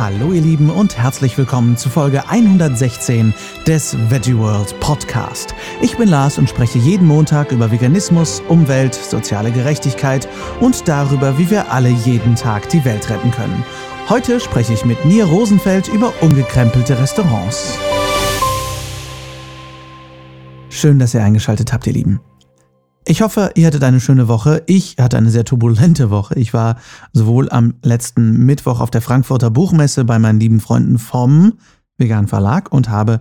Hallo ihr Lieben und herzlich willkommen zu Folge 116 des Veggie World Podcast. Ich bin Lars und spreche jeden Montag über Veganismus, Umwelt, soziale Gerechtigkeit und darüber, wie wir alle jeden Tag die Welt retten können. Heute spreche ich mit Nir Rosenfeld über umgekrempelte Restaurants. Schön, dass ihr eingeschaltet habt, ihr Lieben. Ich hoffe, ihr hattet eine schöne Woche. Ich hatte eine sehr turbulente Woche. Ich war sowohl am letzten Mittwoch auf der Frankfurter Buchmesse bei meinen lieben Freunden vom Vegan Verlag und habe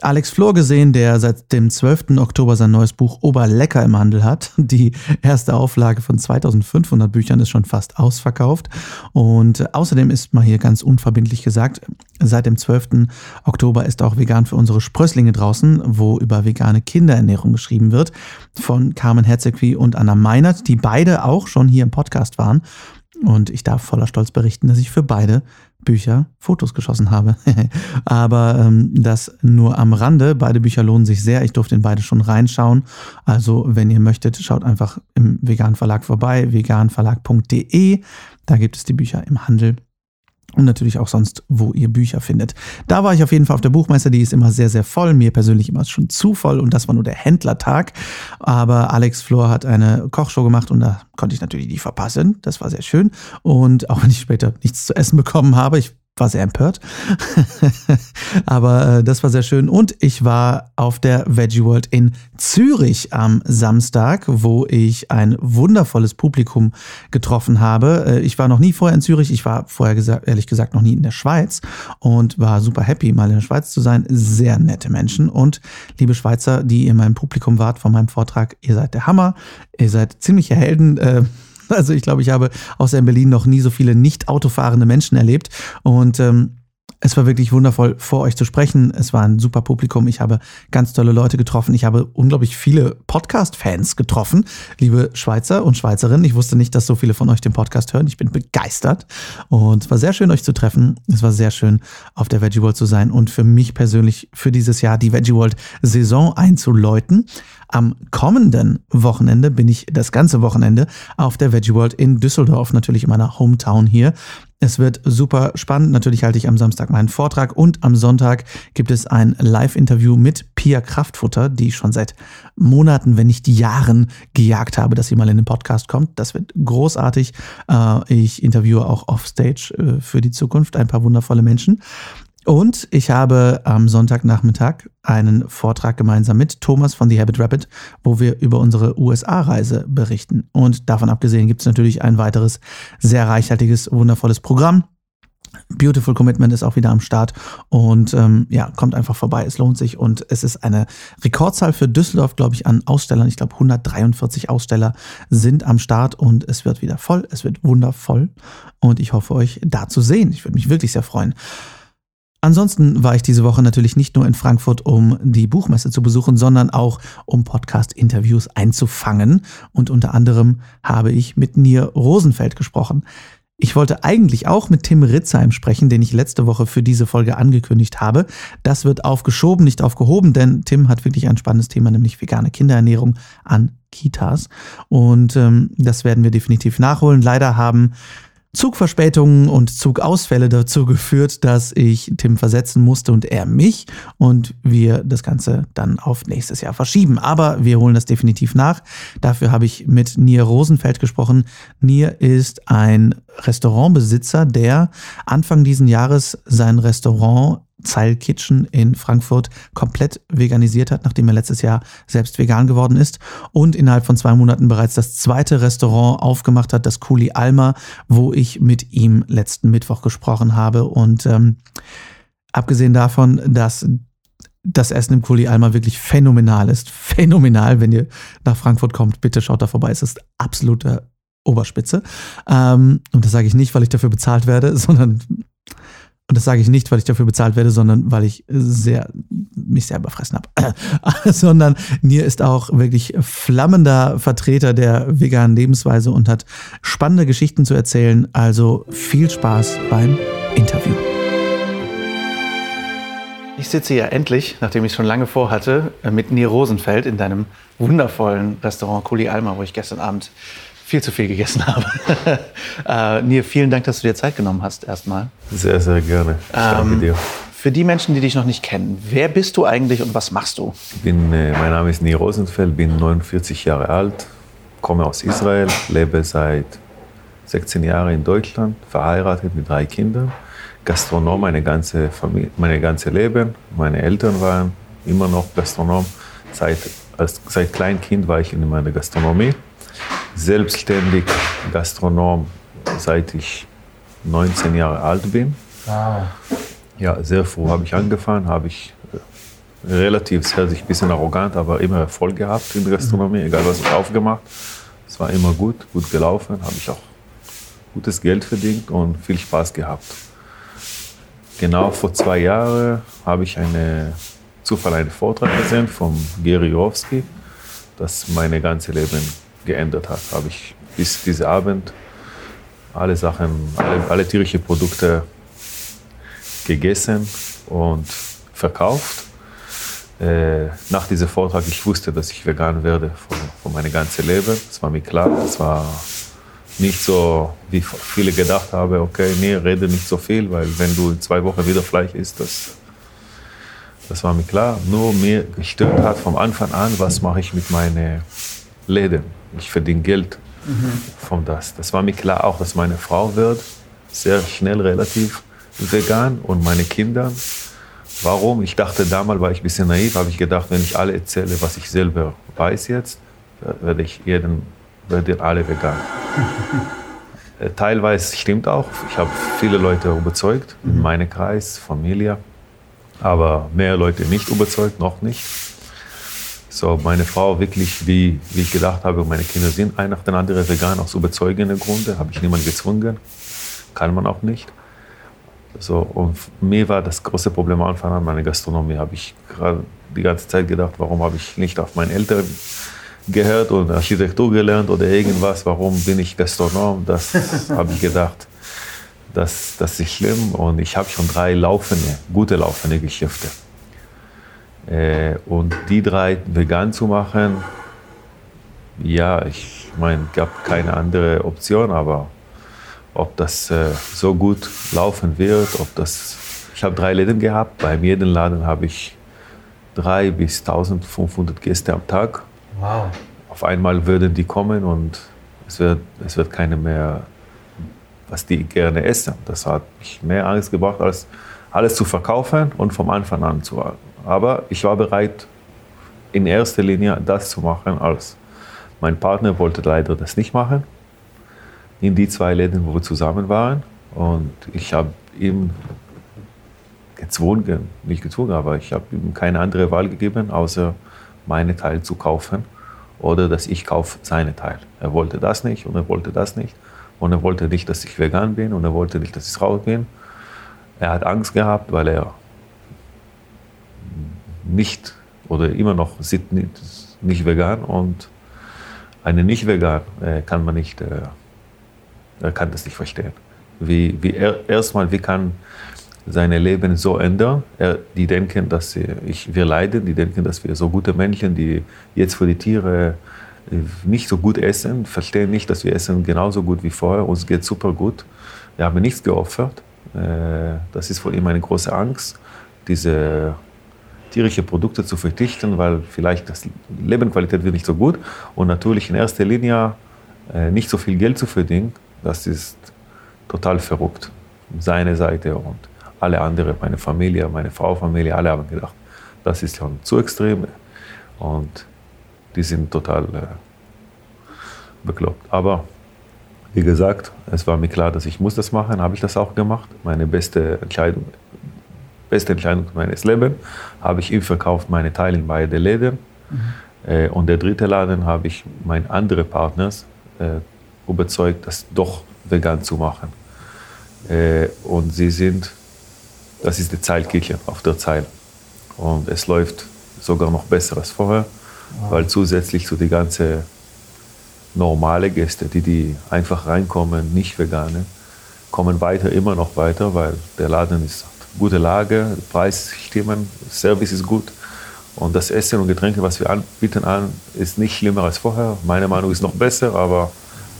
Alex Flor gesehen, der seit dem 12. Oktober sein neues Buch Oberlecker im Handel hat. Die erste Auflage von 2500 Büchern ist schon fast ausverkauft. Und außerdem ist mal hier ganz unverbindlich gesagt, seit dem 12. Oktober ist auch Vegan für unsere Sprösslinge draußen, wo über vegane Kinderernährung geschrieben wird, von Carmen Herzegui und Anna Meinert, die beide auch schon hier im Podcast waren. Und ich darf voller Stolz berichten, dass ich für beide Bücher Fotos geschossen habe. Aber ähm, das nur am Rande. Beide Bücher lohnen sich sehr. Ich durfte in beide schon reinschauen. Also, wenn ihr möchtet, schaut einfach im Vegan Verlag vorbei, veganverlag.de. Da gibt es die Bücher im Handel und natürlich auch sonst, wo ihr Bücher findet. Da war ich auf jeden Fall auf der Buchmesse, die ist immer sehr, sehr voll. Mir persönlich immer schon zu voll und das war nur der Händlertag. Aber Alex Flor hat eine Kochshow gemacht und da konnte ich natürlich die verpassen. Das war sehr schön. Und auch wenn ich später nichts zu essen bekommen habe, ich war sehr empört. Aber äh, das war sehr schön. Und ich war auf der Veggie World in Zürich am Samstag, wo ich ein wundervolles Publikum getroffen habe. Äh, ich war noch nie vorher in Zürich. Ich war vorher gesagt, ehrlich gesagt noch nie in der Schweiz und war super happy, mal in der Schweiz zu sein. Sehr nette Menschen. Und liebe Schweizer, die in meinem Publikum wart von meinem Vortrag, ihr seid der Hammer. Ihr seid ziemliche Helden. Äh, Also ich glaube, ich habe außer in Berlin noch nie so viele nicht autofahrende Menschen erlebt. Und ähm, es war wirklich wundervoll, vor euch zu sprechen. Es war ein super Publikum. Ich habe ganz tolle Leute getroffen. Ich habe unglaublich viele Podcast-Fans getroffen, liebe Schweizer und Schweizerinnen. Ich wusste nicht, dass so viele von euch den Podcast hören. Ich bin begeistert. Und es war sehr schön, euch zu treffen. Es war sehr schön, auf der Veggie World zu sein und für mich persönlich für dieses Jahr die Veggie World Saison einzuläuten. Am kommenden Wochenende bin ich das ganze Wochenende auf der Veggie World in Düsseldorf, natürlich in meiner Hometown hier. Es wird super spannend. Natürlich halte ich am Samstag meinen Vortrag und am Sonntag gibt es ein Live-Interview mit Pia Kraftfutter, die ich schon seit Monaten, wenn nicht Jahren gejagt habe, dass sie mal in den Podcast kommt. Das wird großartig. Äh, ich interviewe auch offstage äh, für die Zukunft ein paar wundervolle Menschen. Und ich habe am Sonntagnachmittag einen Vortrag gemeinsam mit Thomas von The Habit Rapid, wo wir über unsere USA-Reise berichten. Und davon abgesehen gibt es natürlich ein weiteres sehr reichhaltiges, wundervolles Programm. Beautiful Commitment ist auch wieder am Start und ähm, ja, kommt einfach vorbei. Es lohnt sich und es ist eine Rekordzahl für Düsseldorf, glaube ich, an Ausstellern. Ich glaube, 143 Aussteller sind am Start und es wird wieder voll. Es wird wundervoll und ich hoffe, euch da zu sehen. Ich würde mich wirklich sehr freuen. Ansonsten war ich diese Woche natürlich nicht nur in Frankfurt, um die Buchmesse zu besuchen, sondern auch um Podcast-Interviews einzufangen. Und unter anderem habe ich mit Nir Rosenfeld gesprochen. Ich wollte eigentlich auch mit Tim Ritzheim sprechen, den ich letzte Woche für diese Folge angekündigt habe. Das wird aufgeschoben, nicht aufgehoben, denn Tim hat wirklich ein spannendes Thema, nämlich vegane Kinderernährung an Kitas. Und ähm, das werden wir definitiv nachholen. Leider haben Zugverspätungen und Zugausfälle dazu geführt, dass ich Tim versetzen musste und er mich und wir das Ganze dann auf nächstes Jahr verschieben. Aber wir holen das definitiv nach. Dafür habe ich mit Nier Rosenfeld gesprochen. Nier ist ein Restaurantbesitzer, der Anfang diesen Jahres sein Restaurant Zeil Kitchen in Frankfurt komplett veganisiert hat, nachdem er letztes Jahr selbst vegan geworden ist und innerhalb von zwei Monaten bereits das zweite Restaurant aufgemacht hat, das Kuli Alma, wo ich mit ihm letzten Mittwoch gesprochen habe. Und ähm, abgesehen davon, dass das Essen im Kuli Alma wirklich phänomenal ist, phänomenal, wenn ihr nach Frankfurt kommt, bitte schaut da vorbei. Es ist absolute Oberspitze. Ähm, und das sage ich nicht, weil ich dafür bezahlt werde, sondern und das sage ich nicht, weil ich dafür bezahlt werde, sondern weil ich sehr, mich sehr überfressen habe. sondern Nier ist auch wirklich flammender Vertreter der veganen Lebensweise und hat spannende Geschichten zu erzählen. Also viel Spaß beim Interview. Ich sitze hier endlich, nachdem ich es schon lange vorhatte, mit Nier Rosenfeld in deinem wundervollen Restaurant Kuli Alma, wo ich gestern Abend viel zu viel gegessen habe. äh, Nir, vielen Dank, dass du dir Zeit genommen hast erstmal. Sehr, sehr gerne. Ich danke ähm, dir. Für die Menschen, die dich noch nicht kennen, wer bist du eigentlich und was machst du? Bin, äh, mein Name ist Nir Rosenfeld, bin 49 Jahre alt, komme aus Israel, lebe seit 16 Jahren in Deutschland, verheiratet mit drei Kindern, Gastronom meine ganze, Familie, meine ganze Leben. Meine Eltern waren immer noch Gastronom. Seit, als, seit Kleinkind war ich in meiner Gastronomie selbstständig Gastronom, seit ich 19 Jahre alt bin. Wow. Ja, sehr früh habe ich angefangen, habe ich äh, relativ, es hört sich ein bisschen arrogant, aber immer Erfolg gehabt in der Gastronomie, egal was ich aufgemacht. Es war immer gut, gut gelaufen, habe ich auch gutes Geld verdient und viel Spaß gehabt. Genau vor zwei Jahren habe ich eine Zufall einen Vortrag gesehen von Gary Jowski, das meine ganze Leben geändert hat. Habe ich bis diesen Abend alle Sachen, alle, alle tierische Produkte gegessen und verkauft. Äh, nach diesem Vortrag, ich wusste, dass ich vegan werde von, von meinem ganzen Leben. Das war mir klar. Das war nicht so, wie viele gedacht haben, okay, nee, rede nicht so viel, weil wenn du in zwei Wochen wieder Fleisch isst, das, das war mir klar. Nur mir gestört hat vom Anfang an, was mache ich mit meinen Läden ich verdiene Geld mhm. von das. Das war mir klar auch, dass meine Frau wird sehr schnell relativ vegan und meine Kinder. Warum? Ich dachte damals, war ich ein bisschen naiv, habe ich gedacht, wenn ich alle erzähle, was ich selber weiß jetzt, werde ich jeden, werde alle vegan. Äh, teilweise stimmt auch. Ich habe viele Leute überzeugt in mhm. meinem Kreis, Familie, aber mehr Leute nicht überzeugt, noch nicht. So, meine Frau wirklich, wie, wie ich gedacht habe, meine Kinder sind ein nach dem anderen vegan, aus überzeugenden Gründen, habe ich niemanden gezwungen, kann man auch nicht. So, und mir war das große Problem am Anfang an meine Gastronomie, habe ich gerade die ganze Zeit gedacht, warum habe ich nicht auf meine Eltern gehört und Architektur gelernt oder irgendwas, warum bin ich Gastronom, das habe ich gedacht. Das, das ist schlimm und ich habe schon drei laufende, gute laufende Geschäfte. Äh, und die drei vegan zu machen, ja, ich meine, gab keine andere Option, aber ob das äh, so gut laufen wird, ob das. Ich habe drei Läden gehabt. Bei jedem Laden habe ich drei bis 1500 Gäste am Tag. Wow. Auf einmal würden die kommen und es wird, es wird keine mehr, was die gerne essen. Das hat mich mehr Angst gebracht, als alles zu verkaufen und vom Anfang an zu aber ich war bereit, in erster Linie das zu machen, als mein Partner wollte leider das nicht machen. In die zwei Läden, wo wir zusammen waren. Und ich habe ihm gezwungen, nicht gezwungen, aber ich habe ihm keine andere Wahl gegeben, außer meine Teil zu kaufen oder dass ich kaufe seine Teil. Er wollte das nicht und er wollte das nicht. Und er wollte nicht, dass ich vegan bin und er wollte nicht, dass ich raus bin. Er hat Angst gehabt, weil er nicht oder immer noch sind nicht, nicht vegan und eine nicht vegan äh, kann man nicht, äh, kann das nicht verstehen. Wie, wie er, erstmal, wie kann seine Leben so ändern? Er, die denken, dass ich, wir leiden, die denken, dass wir so gute Menschen, die jetzt für die Tiere äh, nicht so gut essen, verstehen nicht, dass wir essen genauso gut wie vorher. Uns geht super gut. Wir haben nichts geopfert. Äh, das ist für ihn eine große Angst. Diese tierische Produkte zu verzichten, weil vielleicht das Lebensqualität wird nicht so gut und natürlich in erster Linie äh, nicht so viel Geld zu verdienen, das ist total verrückt. Seine Seite und alle anderen, meine Familie, meine Frau, Familie, alle haben gedacht, das ist schon zu extrem und die sind total äh, bekloppt. Aber wie gesagt, es war mir klar, dass ich muss das machen, habe ich das auch gemacht. Meine beste Entscheidung beste Entscheidung meines Lebens, habe ich ihm verkauft meine Teile in beide Läden. Mhm. Und der dritte Laden habe ich meine anderen Partners äh, überzeugt, das doch vegan zu machen. Äh, und sie sind, das ist die Zeilkirche auf der Zeil. Und es läuft sogar noch besser als vorher, wow. weil zusätzlich zu die ganze normale Gäste, die, die einfach reinkommen, nicht vegane, kommen weiter, immer noch weiter, weil der Laden ist gute Lage, Preis stimmen, Service ist gut. Und das Essen und Getränke, was wir anbieten, an, ist nicht schlimmer als vorher. Meine Meinung ist noch besser, aber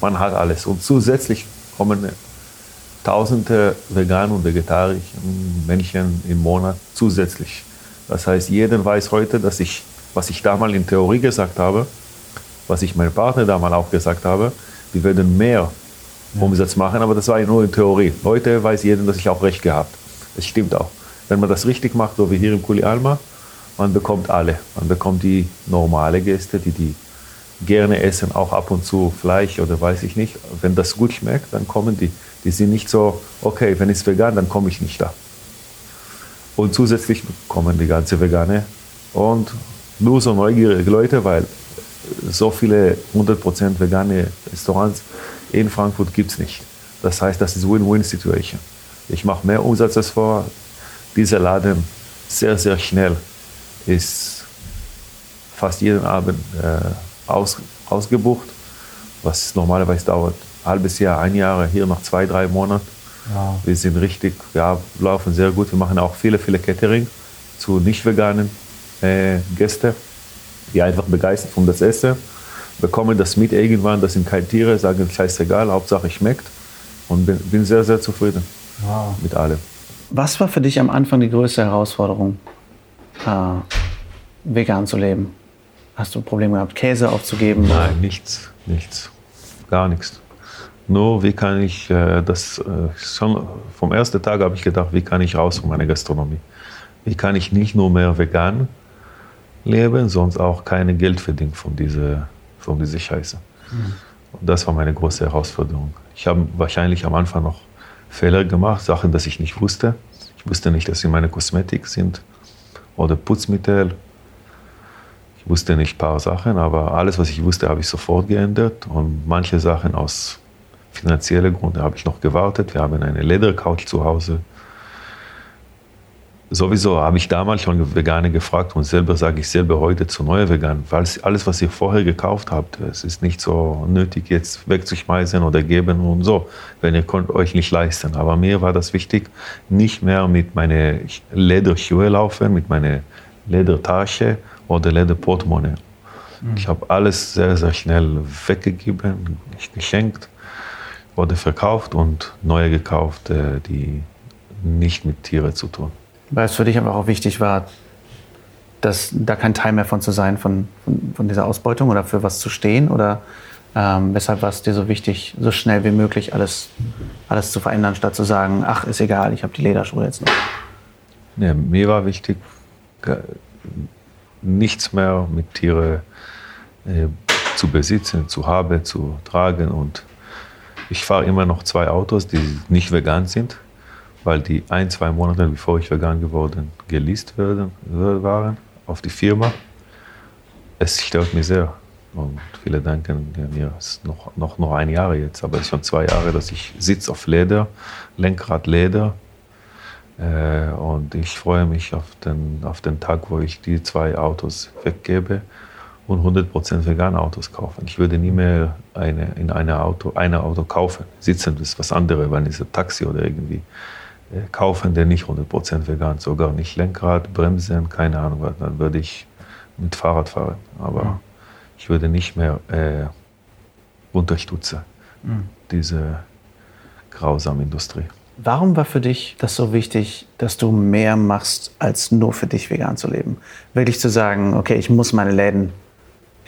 man hat alles. Und zusätzlich kommen tausende veganen und vegetarischen Menschen im Monat zusätzlich. Das heißt, jeder weiß heute, dass ich, was ich damals in Theorie gesagt habe, was ich meinem Partner damals auch gesagt habe, wir werden mehr Umsatz machen, aber das war ja nur in Theorie. Heute weiß jeder, dass ich auch recht gehabt. Das stimmt auch. Wenn man das richtig macht, so wie hier im Kuli Alma, man bekommt alle. Man bekommt die normale Gäste, die die gerne essen, auch ab und zu Fleisch oder weiß ich nicht. Wenn das gut schmeckt, dann kommen die. Die sind nicht so, okay, wenn es vegan, dann komme ich nicht da. Und zusätzlich kommen die ganze Vegane und nur so neugierige Leute, weil so viele 100% vegane Restaurants in Frankfurt gibt es nicht. Das heißt, das ist Win-Win-Situation. Ich mache mehr Umsatz als vor. Dieser Laden sehr, sehr schnell ist fast jeden Abend äh, aus, ausgebucht, was normalerweise dauert ein halbes Jahr, ein Jahr, hier noch zwei, drei Monate. Wow. Wir sind richtig, ja, laufen sehr gut. Wir machen auch viele, viele Catering zu nicht veganen äh, Gästen, die einfach begeistert von das Essen, bekommen das mit irgendwann, das sind keine Tiere, sagen scheißegal, Hauptsache schmeckt und bin, bin sehr, sehr zufrieden wow. mit allem. Was war für dich am Anfang die größte Herausforderung, äh, vegan zu leben? Hast du Probleme gehabt, Käse aufzugeben? Nein, nichts, nichts, gar nichts. Nur, wie kann ich äh, das, äh, schon vom ersten Tag habe ich gedacht, wie kann ich raus von meiner Gastronomie? Wie kann ich nicht nur mehr vegan leben, sonst auch keine Geld verdienen von dieser, von dieser Scheiße. Mhm. Und das war meine große Herausforderung. Ich habe wahrscheinlich am Anfang noch Fehler gemacht, Sachen, dass ich nicht wusste. Ich wusste nicht, dass sie meine Kosmetik sind oder Putzmittel. Ich wusste nicht ein paar Sachen, aber alles, was ich wusste, habe ich sofort geändert. Und manche Sachen aus finanziellen Gründen habe ich noch gewartet. Wir haben eine Ledercouch zu Hause. Sowieso habe ich damals schon Veganer gefragt und selber sage ich selber heute zu neuen Veganen, weil alles, was ihr vorher gekauft habt, es ist nicht so nötig, jetzt wegzuschmeißen oder geben und so, wenn ihr könnt euch nicht leisten. Aber mir war das wichtig, nicht mehr mit meinen Lederschuhe laufen, mit meiner Ledertasche oder Lederportemonnaie. Mhm. Ich habe alles sehr, sehr schnell weggegeben, geschenkt wurde verkauft und neue gekauft, äh, die nicht mit Tieren zu tun. Weil es für dich aber auch wichtig war, dass da kein Teil mehr von zu sein, von, von, von dieser Ausbeutung oder für was zu stehen? Oder ähm, weshalb war es dir so wichtig, so schnell wie möglich alles, alles zu verändern, statt zu sagen, ach, ist egal, ich habe die Lederschuhe jetzt noch? Ja, mir war wichtig, nichts mehr mit Tieren äh, zu besitzen, zu haben, zu tragen und ich fahre immer noch zwei Autos, die nicht vegan sind, weil die ein, zwei Monate bevor ich vegan geworden geleast werden, waren auf die Firma. Es stört mich sehr. Und viele denken, ja, mir ist noch, noch, noch ein Jahr jetzt, aber es ist schon zwei Jahre, dass ich sitze auf Leder, Lenkrad Leder. Äh, und ich freue mich auf den, auf den Tag, wo ich die zwei Autos weggebe und 100% vegane Autos kaufen. Ich würde nie mehr eine, in einem Auto, ein Auto kaufen. Sitzen ist was anderes, wenn es ein Taxi oder irgendwie kaufen, der nicht 100% vegan, sogar nicht Lenkrad, Bremsen, keine Ahnung was, dann würde ich mit Fahrrad fahren. Aber mhm. ich würde nicht mehr äh, unterstützen, mhm. diese grausame Industrie. Warum war für dich das so wichtig, dass du mehr machst, als nur für dich vegan zu leben? Wirklich zu sagen, okay, ich muss meine Läden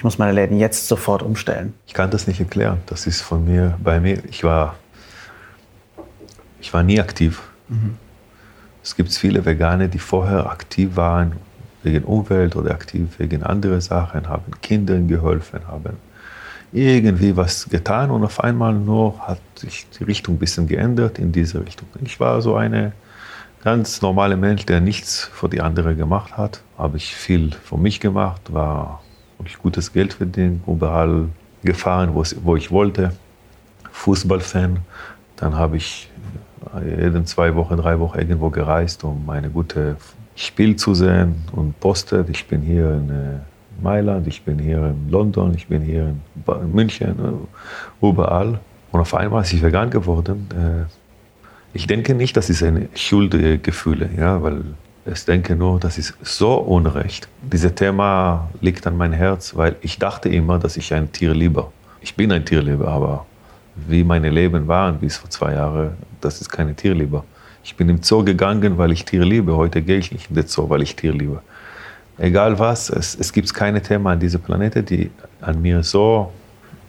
ich muss meine Läden jetzt sofort umstellen. Ich kann das nicht erklären. Das ist von mir, bei mir, ich war, ich war nie aktiv. Mhm. Es gibt viele Veganer, die vorher aktiv waren wegen Umwelt oder aktiv wegen anderen Sachen, haben Kindern geholfen, haben irgendwie was getan und auf einmal nur hat sich die Richtung ein bisschen geändert in diese Richtung. Ich war so eine ganz normale Mensch, der nichts für die anderen gemacht hat. Habe ich viel für mich gemacht, war ich gutes Geld verdient, überall gefahren, wo ich wollte. Fußballfan. Dann habe ich jeden zwei Wochen, drei Wochen irgendwo gereist, um meine gute Spiel zu sehen und postet. Ich bin hier in äh, Mailand, ich bin hier in London, ich bin hier in München, äh, überall. Und auf einmal ist ich vegan geworden. Äh, ich denke nicht, das ist ein Schuldgefühl, ja, weil ich denke nur, das ist so unrecht. Dieses Thema liegt an mein Herz, weil ich dachte immer, dass ich ein Tier liebe. Ich bin ein Tierlieber, aber wie meine Leben waren bis vor zwei Jahren, das ist keine Tierliebe. Ich bin im Zoo gegangen, weil ich Tiere liebe. Heute gehe ich nicht in den Zoo, weil ich Tiere liebe. Egal was, es, es gibt keine Thema an dieser Planete, die an mir so,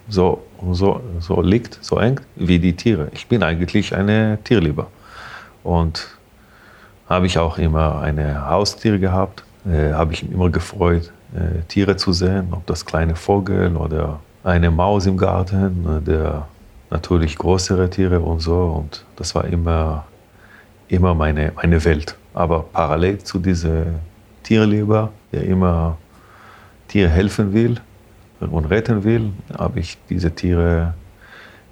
so, so, so liegt, so eng wie die Tiere. Ich bin eigentlich eine Tierlieber. Und habe ich auch immer eine Haustiere gehabt, äh, habe ich mich immer gefreut, äh, Tiere zu sehen, ob das kleine Vogel oder eine Maus im Garten oder natürlich größere Tiere und so. Und das war immer, immer meine, meine Welt. Aber parallel zu dieser Tierleber, der immer Tiere helfen will und retten will, habe ich diese Tiere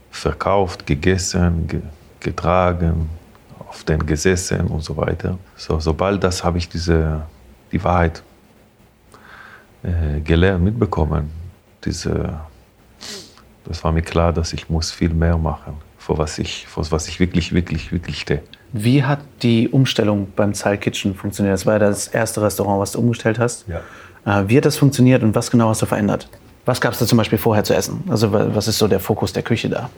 verkauft, gegessen, ge getragen, auf den gesessen und so weiter. So, sobald das habe ich diese, die Wahrheit äh, gelernt, mitbekommen. Diese, das war mir klar, dass ich muss viel mehr machen, vor was ich, vor was ich wirklich, wirklich, wirklich stehe. Wie hat die Umstellung beim Zyle Kitchen funktioniert? Das war ja das erste Restaurant, was du umgestellt hast. Ja. Äh, wie hat das funktioniert und was genau hast du verändert? Was gab es da zum Beispiel vorher zu essen? Also was ist so der Fokus der Küche da?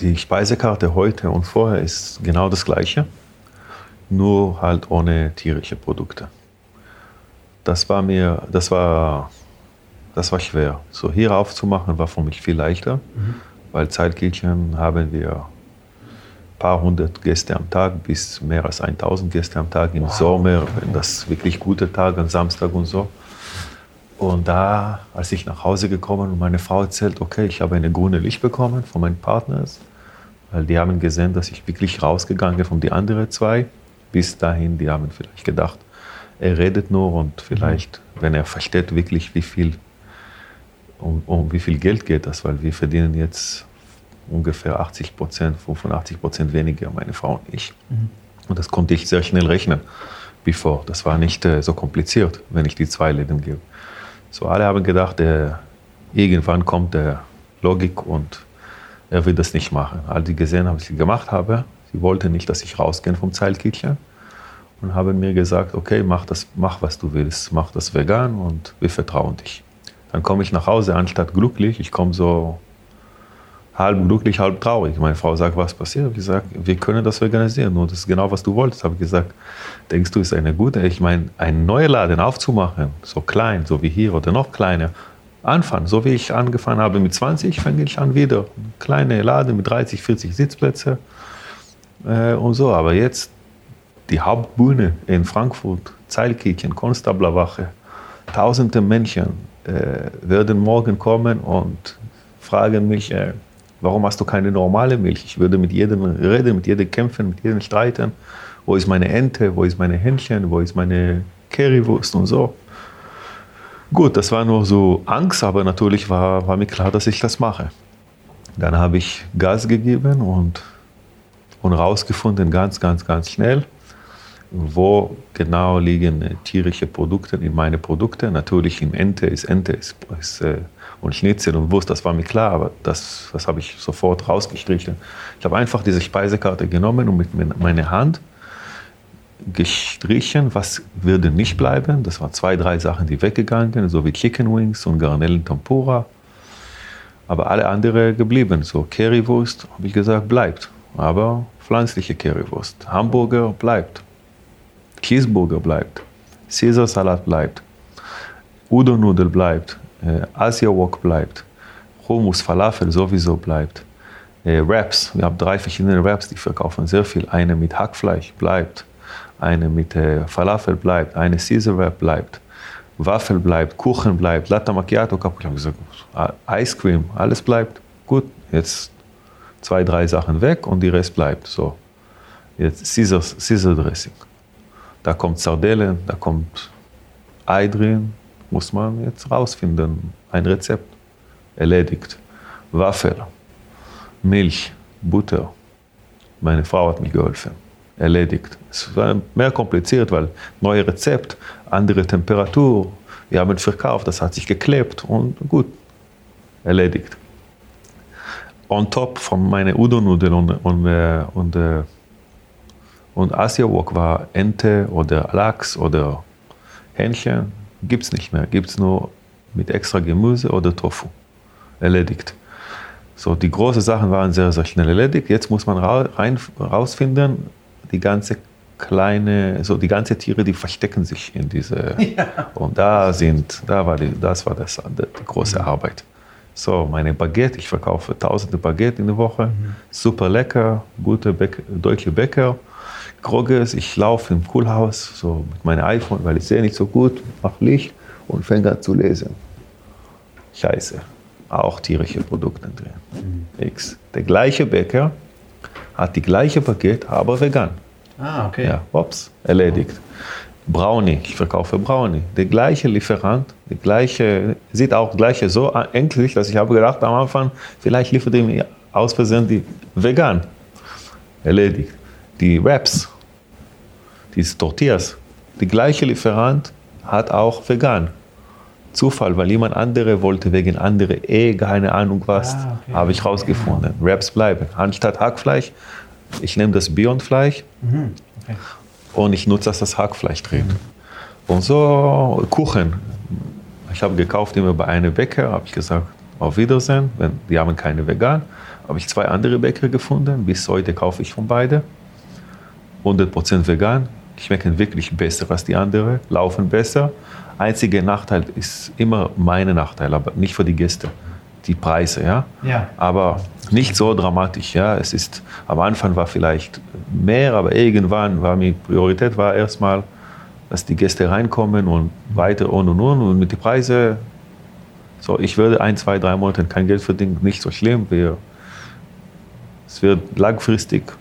Die Speisekarte heute und vorher ist genau das gleiche, nur halt ohne tierische Produkte das war mir, das war, das war schwer. So hier aufzumachen war für mich viel leichter, mhm. weil Zeitkirchen haben wir ein paar hundert Gäste am Tag bis mehr als 1000 Gäste am Tag im wow. Sommer, wenn das wirklich gute Tage, am Samstag und so. Und da, als ich nach Hause gekommen und meine Frau erzählt, okay, ich habe eine grüne Licht bekommen von meinen Partners, weil die haben gesehen, dass ich wirklich rausgegangen bin von den anderen zwei. Bis dahin, die haben vielleicht gedacht, er redet nur und vielleicht, mhm. wenn er versteht wirklich, wie viel, um, um wie viel Geld geht das, weil wir verdienen jetzt ungefähr 80 Prozent, 85 Prozent weniger, meine Frau und ich. Mhm. Und das konnte ich sehr schnell rechnen, bevor. Das war nicht äh, so kompliziert, wenn ich die zwei Läden gebe. So, alle haben gedacht, äh, irgendwann kommt der Logik und er will das nicht machen. All die gesehen haben, was ich gemacht habe, sie wollten nicht, dass ich rausgehe vom Zeilkitchen und haben mir gesagt, okay, mach das, mach was du willst, mach das vegan und wir vertrauen dich. Dann komme ich nach Hause, anstatt glücklich, ich komme so halb glücklich, halb traurig. Meine Frau sagt, was passiert? Ich sage, wir können das veganisieren, nur das ist genau, was du wolltest. Habe ich gesagt, denkst du, ist eine gute, ich meine, einen neuen Laden aufzumachen, so klein, so wie hier oder noch kleiner, anfangen, so wie ich angefangen habe mit 20, fange ich an wieder. Kleine Laden mit 30, 40 Sitzplätze äh, und so. Aber jetzt die Hauptbühne in Frankfurt, Zeilkirchen, Konstablerwache, tausende Menschen äh, werden morgen kommen und fragen mich, äh, warum hast du keine normale Milch? Ich würde mit jedem reden, mit jedem kämpfen, mit jedem streiten. Wo ist meine Ente? Wo ist meine Hähnchen? Wo ist meine Currywurst und so? Gut, das war nur so Angst, aber natürlich war, war mir klar, dass ich das mache. Dann habe ich Gas gegeben und, und rausgefunden, ganz, ganz, ganz schnell, wo genau liegen tierische Produkte in meine Produkte. Natürlich im Ente ist Ente ist, ist, äh, und Schnitzel und Wurst, das war mir klar, aber das, das habe ich sofort rausgestrichen. Ich habe einfach diese Speisekarte genommen und mit meiner Hand gestrichen, was würde nicht bleiben. Das waren zwei, drei Sachen, die weggegangen, so wie Chicken Wings und Garnelen Tempura. Aber alle anderen geblieben. So Currywurst, habe ich gesagt, bleibt. Aber pflanzliche Currywurst. Hamburger bleibt. Cheeseburger bleibt, Caesar-Salat bleibt, Udon-Nudel bleibt, äh, Asia-Wok bleibt, Hummus, Falafel sowieso bleibt, äh, Wraps, wir haben drei verschiedene Wraps, die verkaufen sehr viel. Eine mit Hackfleisch bleibt, eine mit äh, Falafel bleibt, eine Caesar-Wrap bleibt, Waffel bleibt, Kuchen bleibt, Latte Macchiato, ich habe gesagt, Ice Cream, alles bleibt. Gut, jetzt zwei, drei Sachen weg und die Rest bleibt. So, jetzt Caesar, Caesar Dressing. Da kommt Sardellen, da kommt Ei drin, muss man jetzt rausfinden. Ein Rezept. Erledigt. Waffel, Milch, Butter. Meine Frau hat mir geholfen. Erledigt. Es war mehr kompliziert, weil neues Rezept, andere Temperatur. Wir haben verkauft, das hat sich geklebt und gut. Erledigt. On top von meinen Udon-Nudeln und, und, äh, und, und äh, und Asia Wok war Ente oder Lachs oder Hähnchen. Gibt es nicht mehr. Gibt es nur mit extra Gemüse oder Tofu. Erledigt. So, die großen Sachen waren sehr, sehr schnell erledigt. Jetzt muss man ra rein, rausfinden, die ganze kleine, so die ganzen Tiere, die verstecken sich in diese. Ja. Und da sind, da war die, das war das, die große mhm. Arbeit. So, meine Baguette, ich verkaufe tausende Baguette in der Woche. Mhm. Super lecker, gute Bäcker, deutsche Bäcker. Grogges, ich laufe im Coolhaus so mit meinem iPhone, weil ich sehe nicht so gut, mache Licht und fange an zu lesen. Scheiße, auch tierische Produkte drin. Mhm. X. Der gleiche Bäcker hat die gleiche Paket, aber vegan. Ah, okay. Ja, ups, erledigt. Brownie, ich verkaufe Brownie. Der gleiche Lieferant, der gleiche, sieht auch gleiche so ängstlich, dass ich habe gedacht am Anfang, vielleicht liefert er mir aus Versehen die vegan. Erledigt. Die Wraps, die Tortillas, der gleiche Lieferant hat auch vegan. Zufall, weil jemand andere wollte wegen andere eh keine Ahnung was, ah, okay. habe ich rausgefunden. Wraps bleiben. Anstatt Hackfleisch, ich nehme das Beyond-Fleisch mhm. okay. und ich nutze das als Hackfleisch drin. Mhm. Und so Kuchen. Ich habe gekauft immer bei einem Bäcker, habe ich gesagt, auf Wiedersehen, wenn, die haben keine vegan. Habe ich zwei andere Bäcker gefunden, bis heute kaufe ich von beiden. 100% vegan, schmecken wirklich besser als die anderen, laufen besser. Einziger Nachteil ist immer mein Nachteil, aber nicht für die Gäste. Die Preise, ja. ja. Aber nicht so dramatisch, ja. Es ist, am Anfang war vielleicht mehr, aber irgendwann war mir Priorität war erstmal, dass die Gäste reinkommen und weiter und und und. Und mit den Preisen, so, ich würde ein, zwei, drei Monate kein Geld verdienen, nicht so schlimm. Wir, es wird langfristig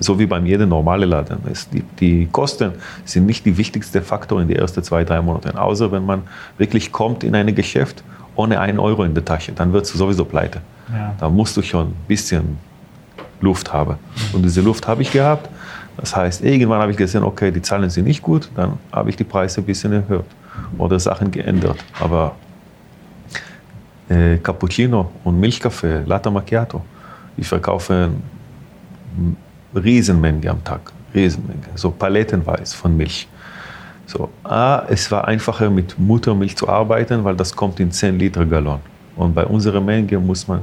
so wie beim jedem normalen Laden. Die, die, Kosten sind nicht die wichtigste Faktor in den ersten zwei, drei Monaten. Außer wenn man wirklich kommt in ein Geschäft ohne einen Euro in der Tasche, dann wird es sowieso pleite. Ja. Da musst du schon ein bisschen Luft haben. Und diese Luft habe ich gehabt. Das heißt, irgendwann habe ich gesehen, okay, die Zahlen sind nicht gut, dann habe ich die Preise ein bisschen erhöht oder Sachen geändert. Aber äh, Cappuccino und Milchkaffee, Latte Macchiato, ich verkaufe Riesenmenge am Tag, Riesenmenge, so palettenweise von Milch. So, A, es war einfacher mit Muttermilch zu arbeiten, weil das kommt in 10 Liter Gallon. Und bei unserer Menge muss man,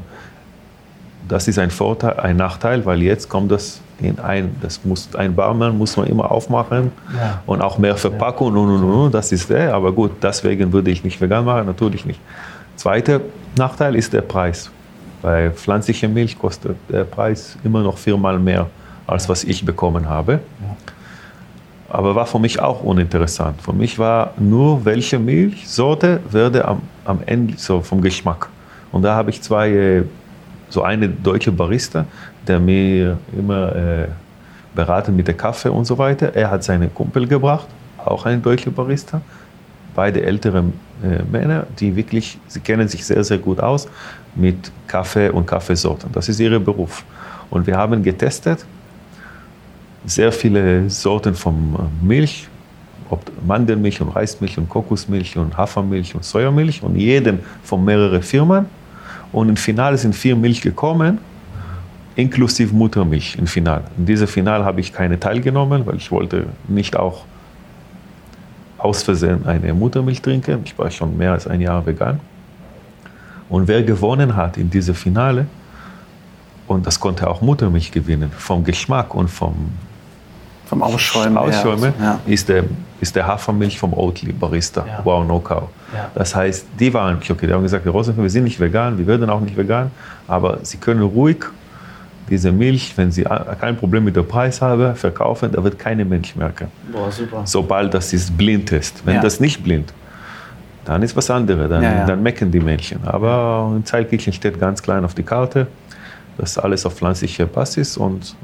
das ist ein Vorteil, ein Nachteil, weil jetzt kommt das in ein, das muss, ein Barmann muss man immer aufmachen ja. und auch mehr Verpackung und, und, und, das ist der. Aber gut, deswegen würde ich nicht vegan machen, natürlich nicht. Zweiter Nachteil ist der Preis. Bei pflanzlicher Milch kostet der Preis immer noch viermal mehr als was ich bekommen habe. Aber war für mich auch uninteressant. Für mich war nur, welche Milchsorte werde am, am Ende so vom Geschmack. Und da habe ich zwei, äh, so eine deutsche Barista, der mir immer äh, beraten mit der Kaffee und so weiter. Er hat seine Kumpel gebracht, auch ein deutscher Barista. Beide ältere äh, Männer, die wirklich, sie kennen sich sehr, sehr gut aus mit Kaffee und Kaffeesorten. Das ist ihr Beruf. Und wir haben getestet sehr viele Sorten von äh, Milch, ob Mandelmilch und Reismilch und Kokosmilch und Hafermilch und Sojamilch und jeden von mehreren Firmen. Und im Finale sind vier Milch gekommen, inklusive Muttermilch im Finale. In diesem Finale habe ich keine teilgenommen, weil ich wollte nicht auch aus Versehen eine Muttermilch trinken. Ich war schon mehr als ein Jahr vegan. Und wer gewonnen hat in diesem Finale, und das konnte auch Muttermilch gewinnen, vom Geschmack und vom vom Ausschäumen. Ausschäumen ja. ist, der, ist der Hafermilch vom Oatly Barista. Ja. Wow, no cow. Ja. Das heißt, die waren okay. Die haben gesagt, wir sind nicht vegan, wir werden auch nicht vegan, aber sie können ruhig diese Milch, wenn sie kein Problem mit dem Preis haben, verkaufen, da wird keine Mensch merken. Boah, super. Sobald das ist blind ist. Wenn das nicht blind, dann ist was anderes. Dann, dann mecken die Menschen. Aber in Zeitkirchen steht ganz klein auf die Karte, dass alles auf pflanzlicher Basis und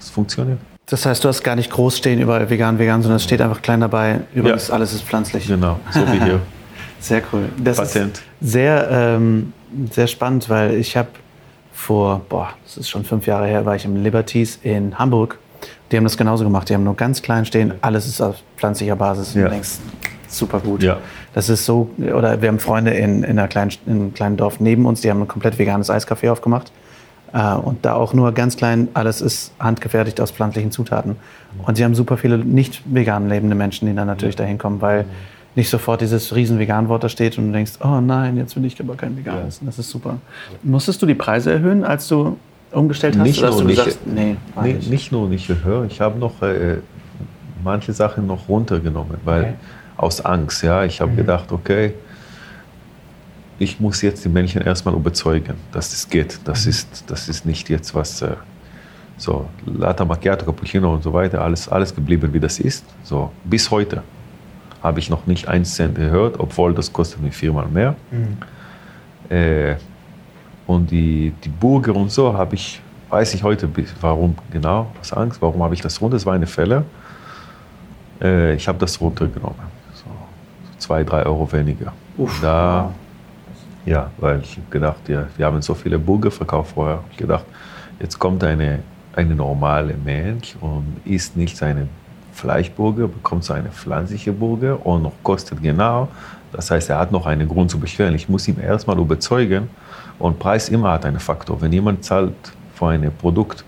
es funktioniert. Das heißt, du hast gar nicht groß stehen über vegan, vegan, sondern es steht einfach klein dabei, übrigens ja. alles ist pflanzlich. Genau, so wie hier. sehr cool. Das Patent. ist sehr, ähm, sehr spannend, weil ich habe vor, boah, das ist schon fünf Jahre her, war ich im Liberties in Hamburg. Die haben das genauso gemacht. Die haben nur ganz klein stehen, alles ist auf pflanzlicher Basis. Ja. Und denkst, super gut. Ja. Das ist so, oder wir haben Freunde in, in, einer kleinen, in einem kleinen Dorf neben uns, die haben ein komplett veganes Eiscafé aufgemacht. Äh, und da auch nur ganz klein, alles ist handgefertigt aus pflanzlichen Zutaten. Und sie haben super viele nicht vegan lebende Menschen, die dann natürlich dahin kommen, weil nicht sofort dieses riesen Vegan-Wort da steht und du denkst, oh nein, jetzt will ich aber kein Vegan essen. Das ist super. Musstest du die Preise erhöhen, als du umgestellt hast? Nicht, nur, nicht, gesagt, nee, nee, nicht. nicht nur nicht erhöht, ich habe noch äh, manche Sachen noch runtergenommen, weil Okay. aus Angst, ja, ich habe gedacht, okay, ich muss jetzt die Männchen erstmal überzeugen, dass es geht. Das, ist, das ist nicht jetzt was, äh, so Latte Macchiato, Cappuccino und so weiter, alles, alles geblieben, wie das ist. So, bis heute habe ich noch nicht einen Cent gehört, obwohl das kostet mir viermal mehr. Äh, und die, die Burger und so habe ich, weiß ich heute, warum genau, aus Angst, warum habe ich das runter? Das war eine Fälle. Äh, ich habe das runtergenommen. So, so zwei, drei Euro weniger. Uff, da, wow. Ja, weil ich gedacht, ja, wir haben so viele Burger verkauft vorher. Ich gedacht, jetzt kommt eine, eine normale Mensch und isst nicht seine Fleischburger, bekommt so eine pflanzliche Burger und noch kostet genau. Das heißt, er hat noch einen Grund zu beschweren. Ich muss ihn erstmal überzeugen und Preis immer hat einen Faktor. Wenn jemand zahlt für ein Produkt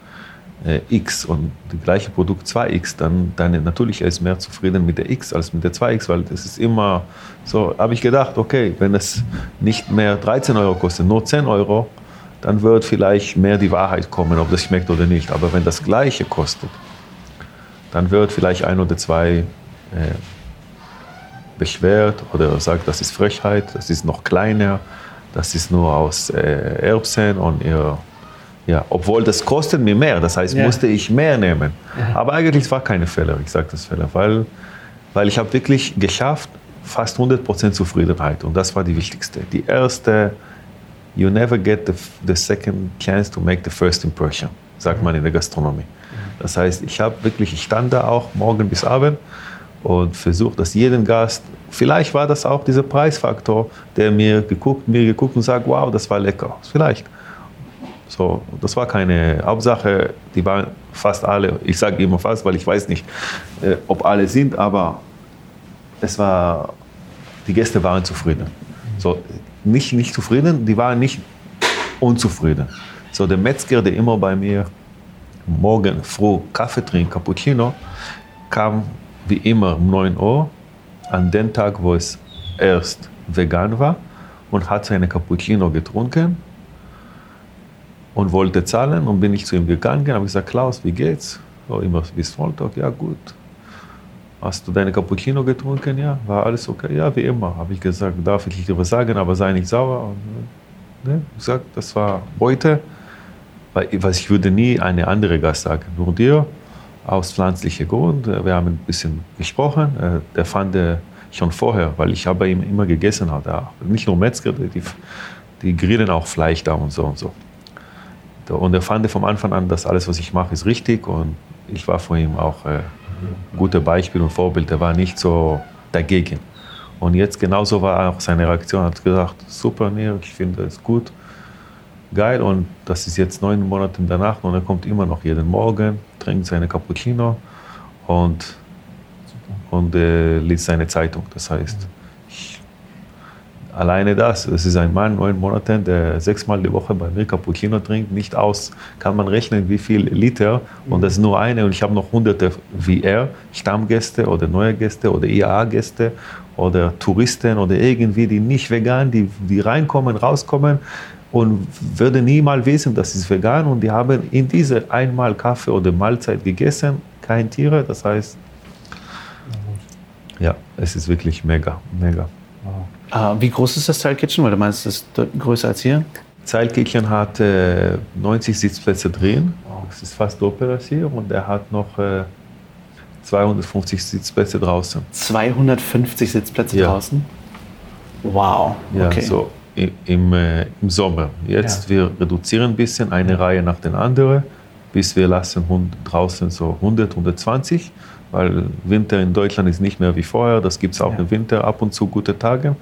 äh, X und das gleiche Produkt 2X, dann, dann natürlich ist mehr zufrieden mit der X als mit der 2X, weil das ist immer so, habe ich gedacht, okay, wenn es nicht mehr 13 Euro kostet, nur 10 Euro, dann wird vielleicht mehr die Wahrheit kommen, ob das schmeckt oder nicht. Aber wenn das gleiche kostet, dann wird vielleicht ein oder zwei äh, beschwert oder sagt, das ist Frechheit, das ist noch kleiner, das ist nur aus äh, Erbsen und ihr, ja, obwohl das kostet mir mehr, das heißt, Ja. musste ich mehr nehmen. Aber eigentlich war keine Fehler, ich sage das Fehler, weil, weil ich habe wirklich geschafft, fast 100% Zufriedenheit und das war die wichtigste. Die erste, you never get the, the second chance to make the first impression, sagt man in der Gastronomie. Das heißt, ich habe wirklich, ich stand da auch morgen bis Abend und versucht, dass jeden Gast, vielleicht war das auch dieser Preisfaktor, der mir geguckt, mir geguckt und sagt, wow, das war lecker. Vielleicht. So, das war keine Hauptsache, die waren fast alle, ich sage immer fast, weil ich weiß nicht, äh, ob alle sind, aber es war, die Gäste waren zufrieden. So, nicht, nicht zufrieden, die waren nicht unzufrieden. So, der Metzger, der immer bei mir morgen früh Kaffee trinkt, Cappuccino, kam wie immer um 9 Uhr an den Tag, wo es erst vegan war und hat seine Cappuccino getrunken und wollte zahlen und bin ich zu ihm gegangen, habe gesagt, Klaus, wie geht's? So, immer bis Montag, ja gut. Hast du deine Cappuccino getrunken? Ja, war alles okay? Ja, wie immer. Habe ich gesagt, darf ich dir was sagen, aber sei nicht sauer. Und, ne, gesagt, das war Beute, weil ich würde nie eine andere Gast sagen, nur dir, aus pflanzlichem Grund. Wir haben ein bisschen gesprochen. Äh, Der fand äh, schon vorher, weil ich habe ihm immer gegessen hat. Ja. Nicht nur Metzger, die, die grillen auch Fleisch da und so und so. Und er fand von Anfang an, dass alles, was ich mache, ist richtig. Und ich war vor ihm auch äh, ein gutes Beispiel und Vorbild. Er war nicht so dagegen. Und jetzt genauso war auch seine Reaktion. Er hat gesagt, super, Nir, ich finde es gut, geil. Und das ist jetzt neun Monate danach und er kommt immer noch jeden Morgen, trinkt seine Cappuccino und, und äh, liest seine Zeitung. Das heißt, alleine das, es ist ein Mann, neun Monate, der sechsmal die Woche bei mir Cappuccino trinkt, nicht aus, kann man rechnen, wie viel Liter. Und das ist nur eine und ich habe noch hunderte wie er, Stammgäste oder neue Gäste oder IAA-Gäste oder Touristen oder irgendwie, die nicht vegan, die, die reinkommen, rauskommen und würde niemals wissen, das ist vegan und die haben in diese einmal Kaffee oder Mahlzeit gegessen, kein Tiere, das heißt, ja, es ist wirklich mega, mega. Ah, wie groß ist das Teil Kitchen? Weil du meinst, es ist größer als hier? Zeilkirchen hat äh, 90 Sitzplätze drin, das ist fast doppelt als hier und er hat noch äh, 250 Sitzplätze draußen. 250 Sitzplätze Ja. draußen? Wow. Ja, okay. so im, äh, im Sommer. Jetzt wir reduzieren ein bisschen, eine Reihe nach der anderen, bis wir lassen hund- draußen so 100, 120, weil Winter in Deutschland ist nicht mehr wie vorher. Das gibt es auch Ja. im Winter ab und zu gute Tage.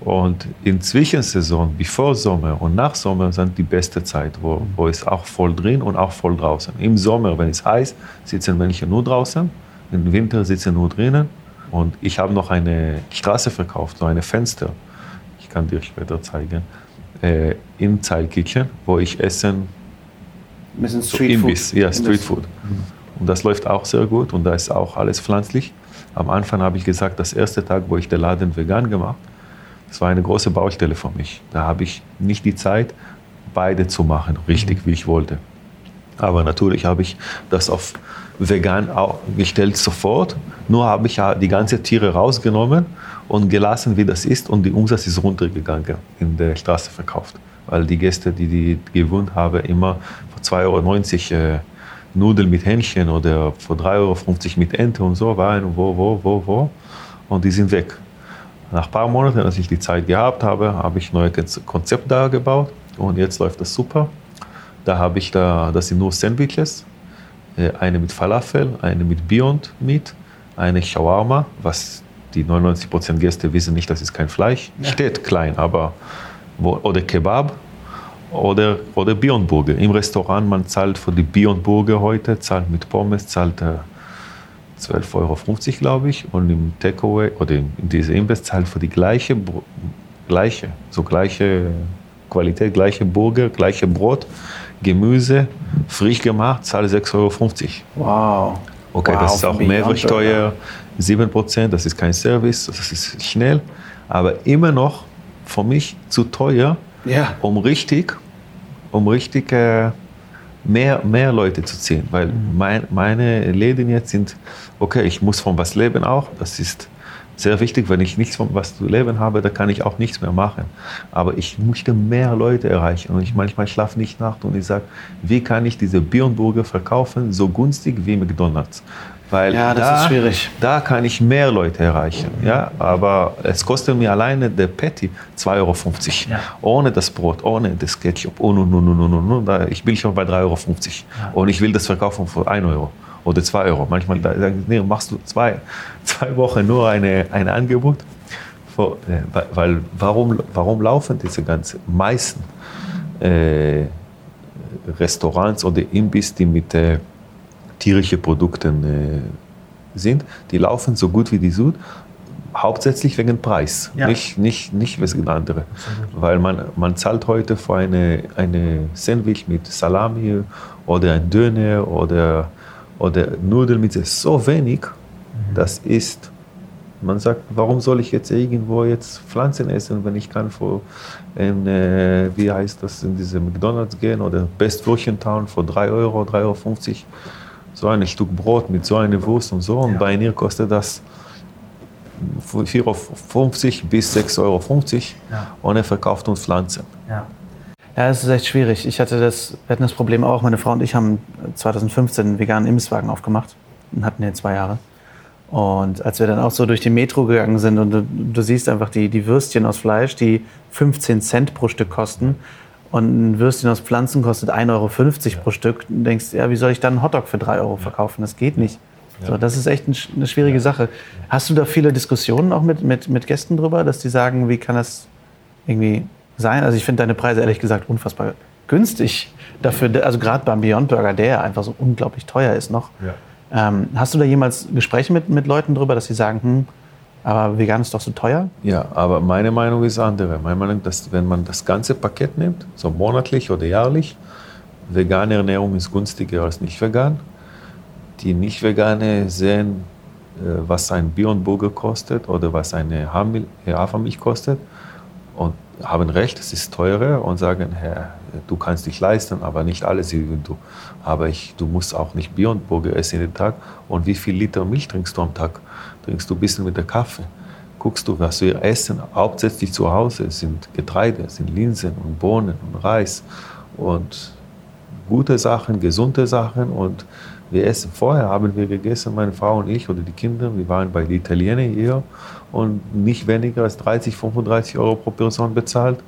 Und in Zwischensaison, bevor Sommer und nach Sommer, sind die beste Zeit, wo, wo es auch voll drin und auch voll draußen. Im Sommer, wenn es heiß, sitzen Menschen nur draußen. Im Winter sitzen nur drinnen. Und ich habe noch eine Straße verkauft, so eine Fenster. Ich kann dir später zeigen. Äh, in Zeilkitchen, wo ich essen, Ein bisschen so Street Imbiss, Food. ja. Street Food. Und das läuft auch sehr gut und da ist auch alles pflanzlich. Am Anfang habe ich gesagt, das erste Tag, wo ich den Laden vegan gemacht, das war eine große Baustelle für mich. Da habe ich nicht die Zeit, beide zu machen, richtig, wie ich wollte. Aber natürlich habe ich das auf vegan auch gestellt sofort. Nur habe ich die ganzen Tiere rausgenommen und gelassen, wie das ist. Und die Umsatz ist runtergegangen, in der Straße verkauft. Weil die Gäste, die die gewohnt haben, immer für 2,90 Euro äh, Nudeln mit Hähnchen oder für 3,50 Euro mit Ente und so waren, wo, wo, wo, wo. Und die sind weg. Nach ein paar Monaten, als ich die Zeit gehabt habe, habe ich ein neues Konzept da gebaut und jetzt läuft das super. Da habe ich da, das sind nur Sandwiches, äh, eine mit Falafel, eine mit Beyond Meat, eine Shawarma, was die 99% Gäste wissen nicht, das ist kein Fleisch. Ja. Steht klein, aber oder Kebab oder, oder Beyond Burger. Im Restaurant, man zahlt für die Beyond Burger heute, zahlt mit Pommes, zahlt äh, 12,50 Euro, glaube ich. Und im Takeaway oder in diesem Imbiss zahlt für die gleiche, gleiche, so gleiche Qualität, gleiche Burger, gleiche Brot, Gemüse, frisch gemacht, zahle 6,50 Euro. Wow. Okay, wow, das ist auch Mehrwertsteuer, 7%, das ist kein Service, das ist schnell, aber immer noch für mich zu teuer, ja. um richtig, um richtig äh, mehr, mehr Leute zu ziehen. Weil mhm. mein, meine Läden jetzt sind, okay, ich muss von was leben auch, das ist sehr wichtig. Wenn ich nichts von was zu leben habe, dann kann ich auch nichts mehr machen. Aber ich möchte mehr Leute erreichen und ich manchmal schlafe nicht nachts und ich sage, wie kann ich diese Björnburger verkaufen, so günstig wie McDonalds? Weil ja, das da, ist schwierig. Da kann ich mehr Leute erreichen. Ja? Aber es kostet mir alleine der Patty 2,50 Euro. Ja. Ohne das Brot, ohne das Ketchup. Oh, no, no, no, no, no. Ich bin schon bei 3,50 Euro. Ja. Und ich will das verkaufen für 1 Euro oder 2 Euro. Manchmal nee, machst du zwei, zwei Wochen nur eine, ein Angebot. Für, äh, weil warum, warum laufen diese ganzen meisten äh, Restaurants oder Imbiss, die mit äh, tierischen Produkten äh, sind, die laufen so gut wie die Süd, hauptsächlich wegen Preis, ja. nicht, nicht, nicht wegen andere. Weil man, man zahlt heute für eine, eine Sandwich mit Salami oder ein Döner oder, oder Nudeln mit so wenig, mhm. das ist, man sagt, warum soll ich jetzt irgendwo jetzt Pflanzen essen, wenn ich kann vor, in, äh, wie heißt das, in diese McDonalds gehen oder Best Town für 3 Euro, 3,50 Euro so ein Stück Brot mit so einer Wurst und so. Und ja. bei mir kostet das 4,50 Euro bis 6,50 Euro. Ja. Und er verkauft uns Pflanzen. Ja. Ja, es ist echt schwierig. Ich hatte das, wir hatten das Problem auch. Meine Frau und ich haben 2015 einen veganen Imbisswagen aufgemacht und hatten den zwei Jahre. Und als wir dann auch so durch die Metro gegangen sind und du, du siehst einfach die, die Würstchen aus Fleisch, die 15 Cent pro Stück kosten und ein Würstchen aus Pflanzen kostet 1,50 Euro ja. pro Stück. Du denkst, ja, wie soll ich dann einen Hotdog für 3 Euro verkaufen? Das geht nicht. So, das ist echt eine schwierige Sache. Hast du da viele Diskussionen auch mit, mit, mit Gästen drüber, dass die sagen, wie kann das irgendwie sein? Also ich finde deine Preise ehrlich gesagt unfassbar günstig dafür, also gerade beim Beyond Burger, der ja einfach so unglaublich teuer ist noch. Ja. Ähm, hast du da jemals Gespräche mit, mit Leuten drüber, dass sie sagen, hm, aber vegan ist doch so teuer? Ja, aber meine Meinung ist andere. Meine Meinung ist, wenn man das ganze Paket nimmt, so monatlich oder jährlich, vegane Ernährung ist günstiger als nicht vegan. Die nicht vegane sehen, äh, was ein Beyond Burger kostet oder was eine Hafermilch kostet haben recht, es ist teurer und sagen, Herr, du kannst dich leisten, aber nicht alles wie du. Aber ich, du musst auch nicht Beyond Burger essen jeden Tag. Und wie viel Liter Milch trinkst du am Tag? trinkst du ein bisschen mit der Kaffee. Guckst du, was wir essen, hauptsächlich zu Hause, sind Getreide, sind Linsen und Bohnen und Reis und gute Sachen, gesunde Sachen und wir essen. Vorher haben wir gegessen, meine Frau und ich oder die Kinder, wir waren bei den Italienern hier und nicht weniger als 30, 35 Euro pro Person bezahlt.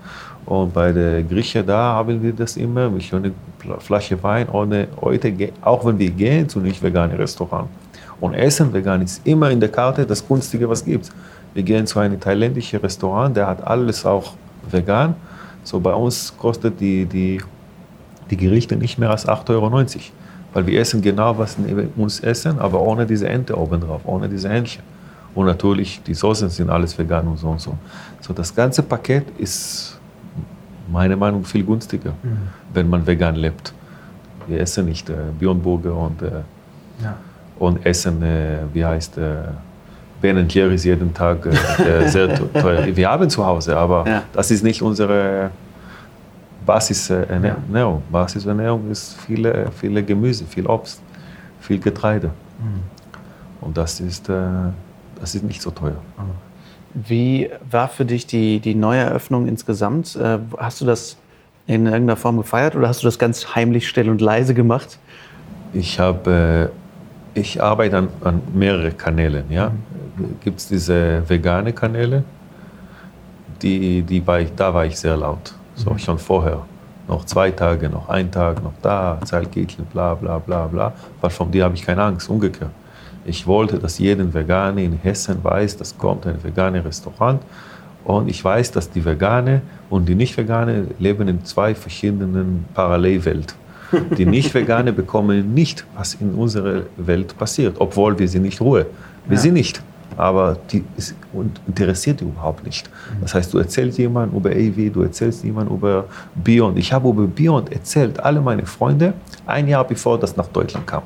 Und bei der Grieche da haben wir das immer, mit einer Flasche Wein, ohne, heute, auch wenn wir gehen zu nicht veganen Restaurant. Und Essen vegan ist immer in der Karte das Günstige, was gibt. Wir gehen zu einem thailändischen Restaurant, der hat alles auch vegan. So bei uns kostet die, die, die Gerichte nicht mehr als 8,90 Euro. Weil wir essen genau, was wir uns essen, aber ohne diese Ente oben drauf, ohne diese Hähnchen. Und natürlich, die Soßen sind alles vegan und so und so. So, das ganze Paket ist meiner Meinung nach viel günstiger, mhm. wenn man vegan lebt. Wir essen nicht äh, Beyond Burger und äh, ja und essen, äh, wie heißt, äh, Ben Jerry's jeden Tag äh, sehr teuer. Wir haben zu Hause, aber ja. das ist nicht unsere Basisernährung. Ja. Basisernährung ist viele, viele Gemüse, viel Obst, viel Getreide. Mhm. Und das ist, äh, das ist nicht so teuer. Wie war für dich die, die Neueröffnung insgesamt? Äh, hast du das in irgendeiner Form gefeiert oder hast du das ganz heimlich, still und leise gemacht? Ich habe, äh, ich arbeite an, an mehreren Kanälen. Ja? Mhm. Gibt es diese vegane Kanäle? Die, die war ich, da war ich sehr laut. So schon vorher. Noch zwei Tage, noch ein Tag, noch da, Zeitgätchen, bla bla bla bla. Weil von dir habe ich keine Angst, umgekehrt. Ich wollte, dass jeder Veganer in Hessen weiß, dass kommt ein veganes Restaurant. Und ich weiß, dass die Veganer und die Nicht-Veganer leben in zwei verschiedenen Parallelwelten. Die Nicht-Veganer bekommen nicht, was in unserer Welt passiert, obwohl wir sie nicht Ruhe. Wir ja. sind nicht. Aber die ist, interessiert die überhaupt nicht. Das heißt, du erzählst jemandem über AV, du erzählst jemandem über Beyond. Ich habe über Beyond erzählt, alle meine Freunde, ein Jahr bevor das nach Deutschland kam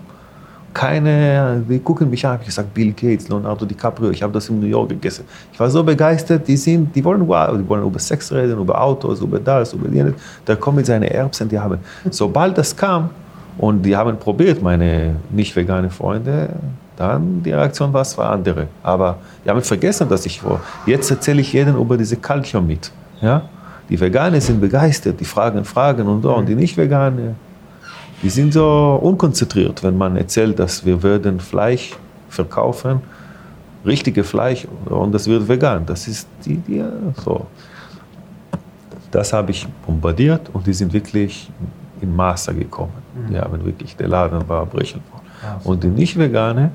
keine, die gucken mich an, habe ich gesagt, Bill Gates, Leonardo DiCaprio, ich habe das in New York gegessen. Ich war so begeistert, die sind, die wollen, die wollen über Sex reden, über Autos, über das, über jenes. Da kommen mit seinen Erbsen, die haben, sobald das kam und die haben probiert, meine nicht vegane Freunde, dann die Reaktion war es war andere. Aber die haben vergessen, dass ich vor. Jetzt erzähle ich jedem über diese Culture mit. Ja? Die Veganer sind begeistert, die fragen Fragen und so. Und die nicht Veganer, die sind so unkonzentriert, wenn man erzählt, dass wir würden Fleisch verkaufen, richtige Fleisch und das wird vegan. Das ist die, die so. Das habe ich bombardiert und die sind wirklich in Maße gekommen. Die mhm. haben wirklich, der Laden war brechen worden. Und die nicht vegane,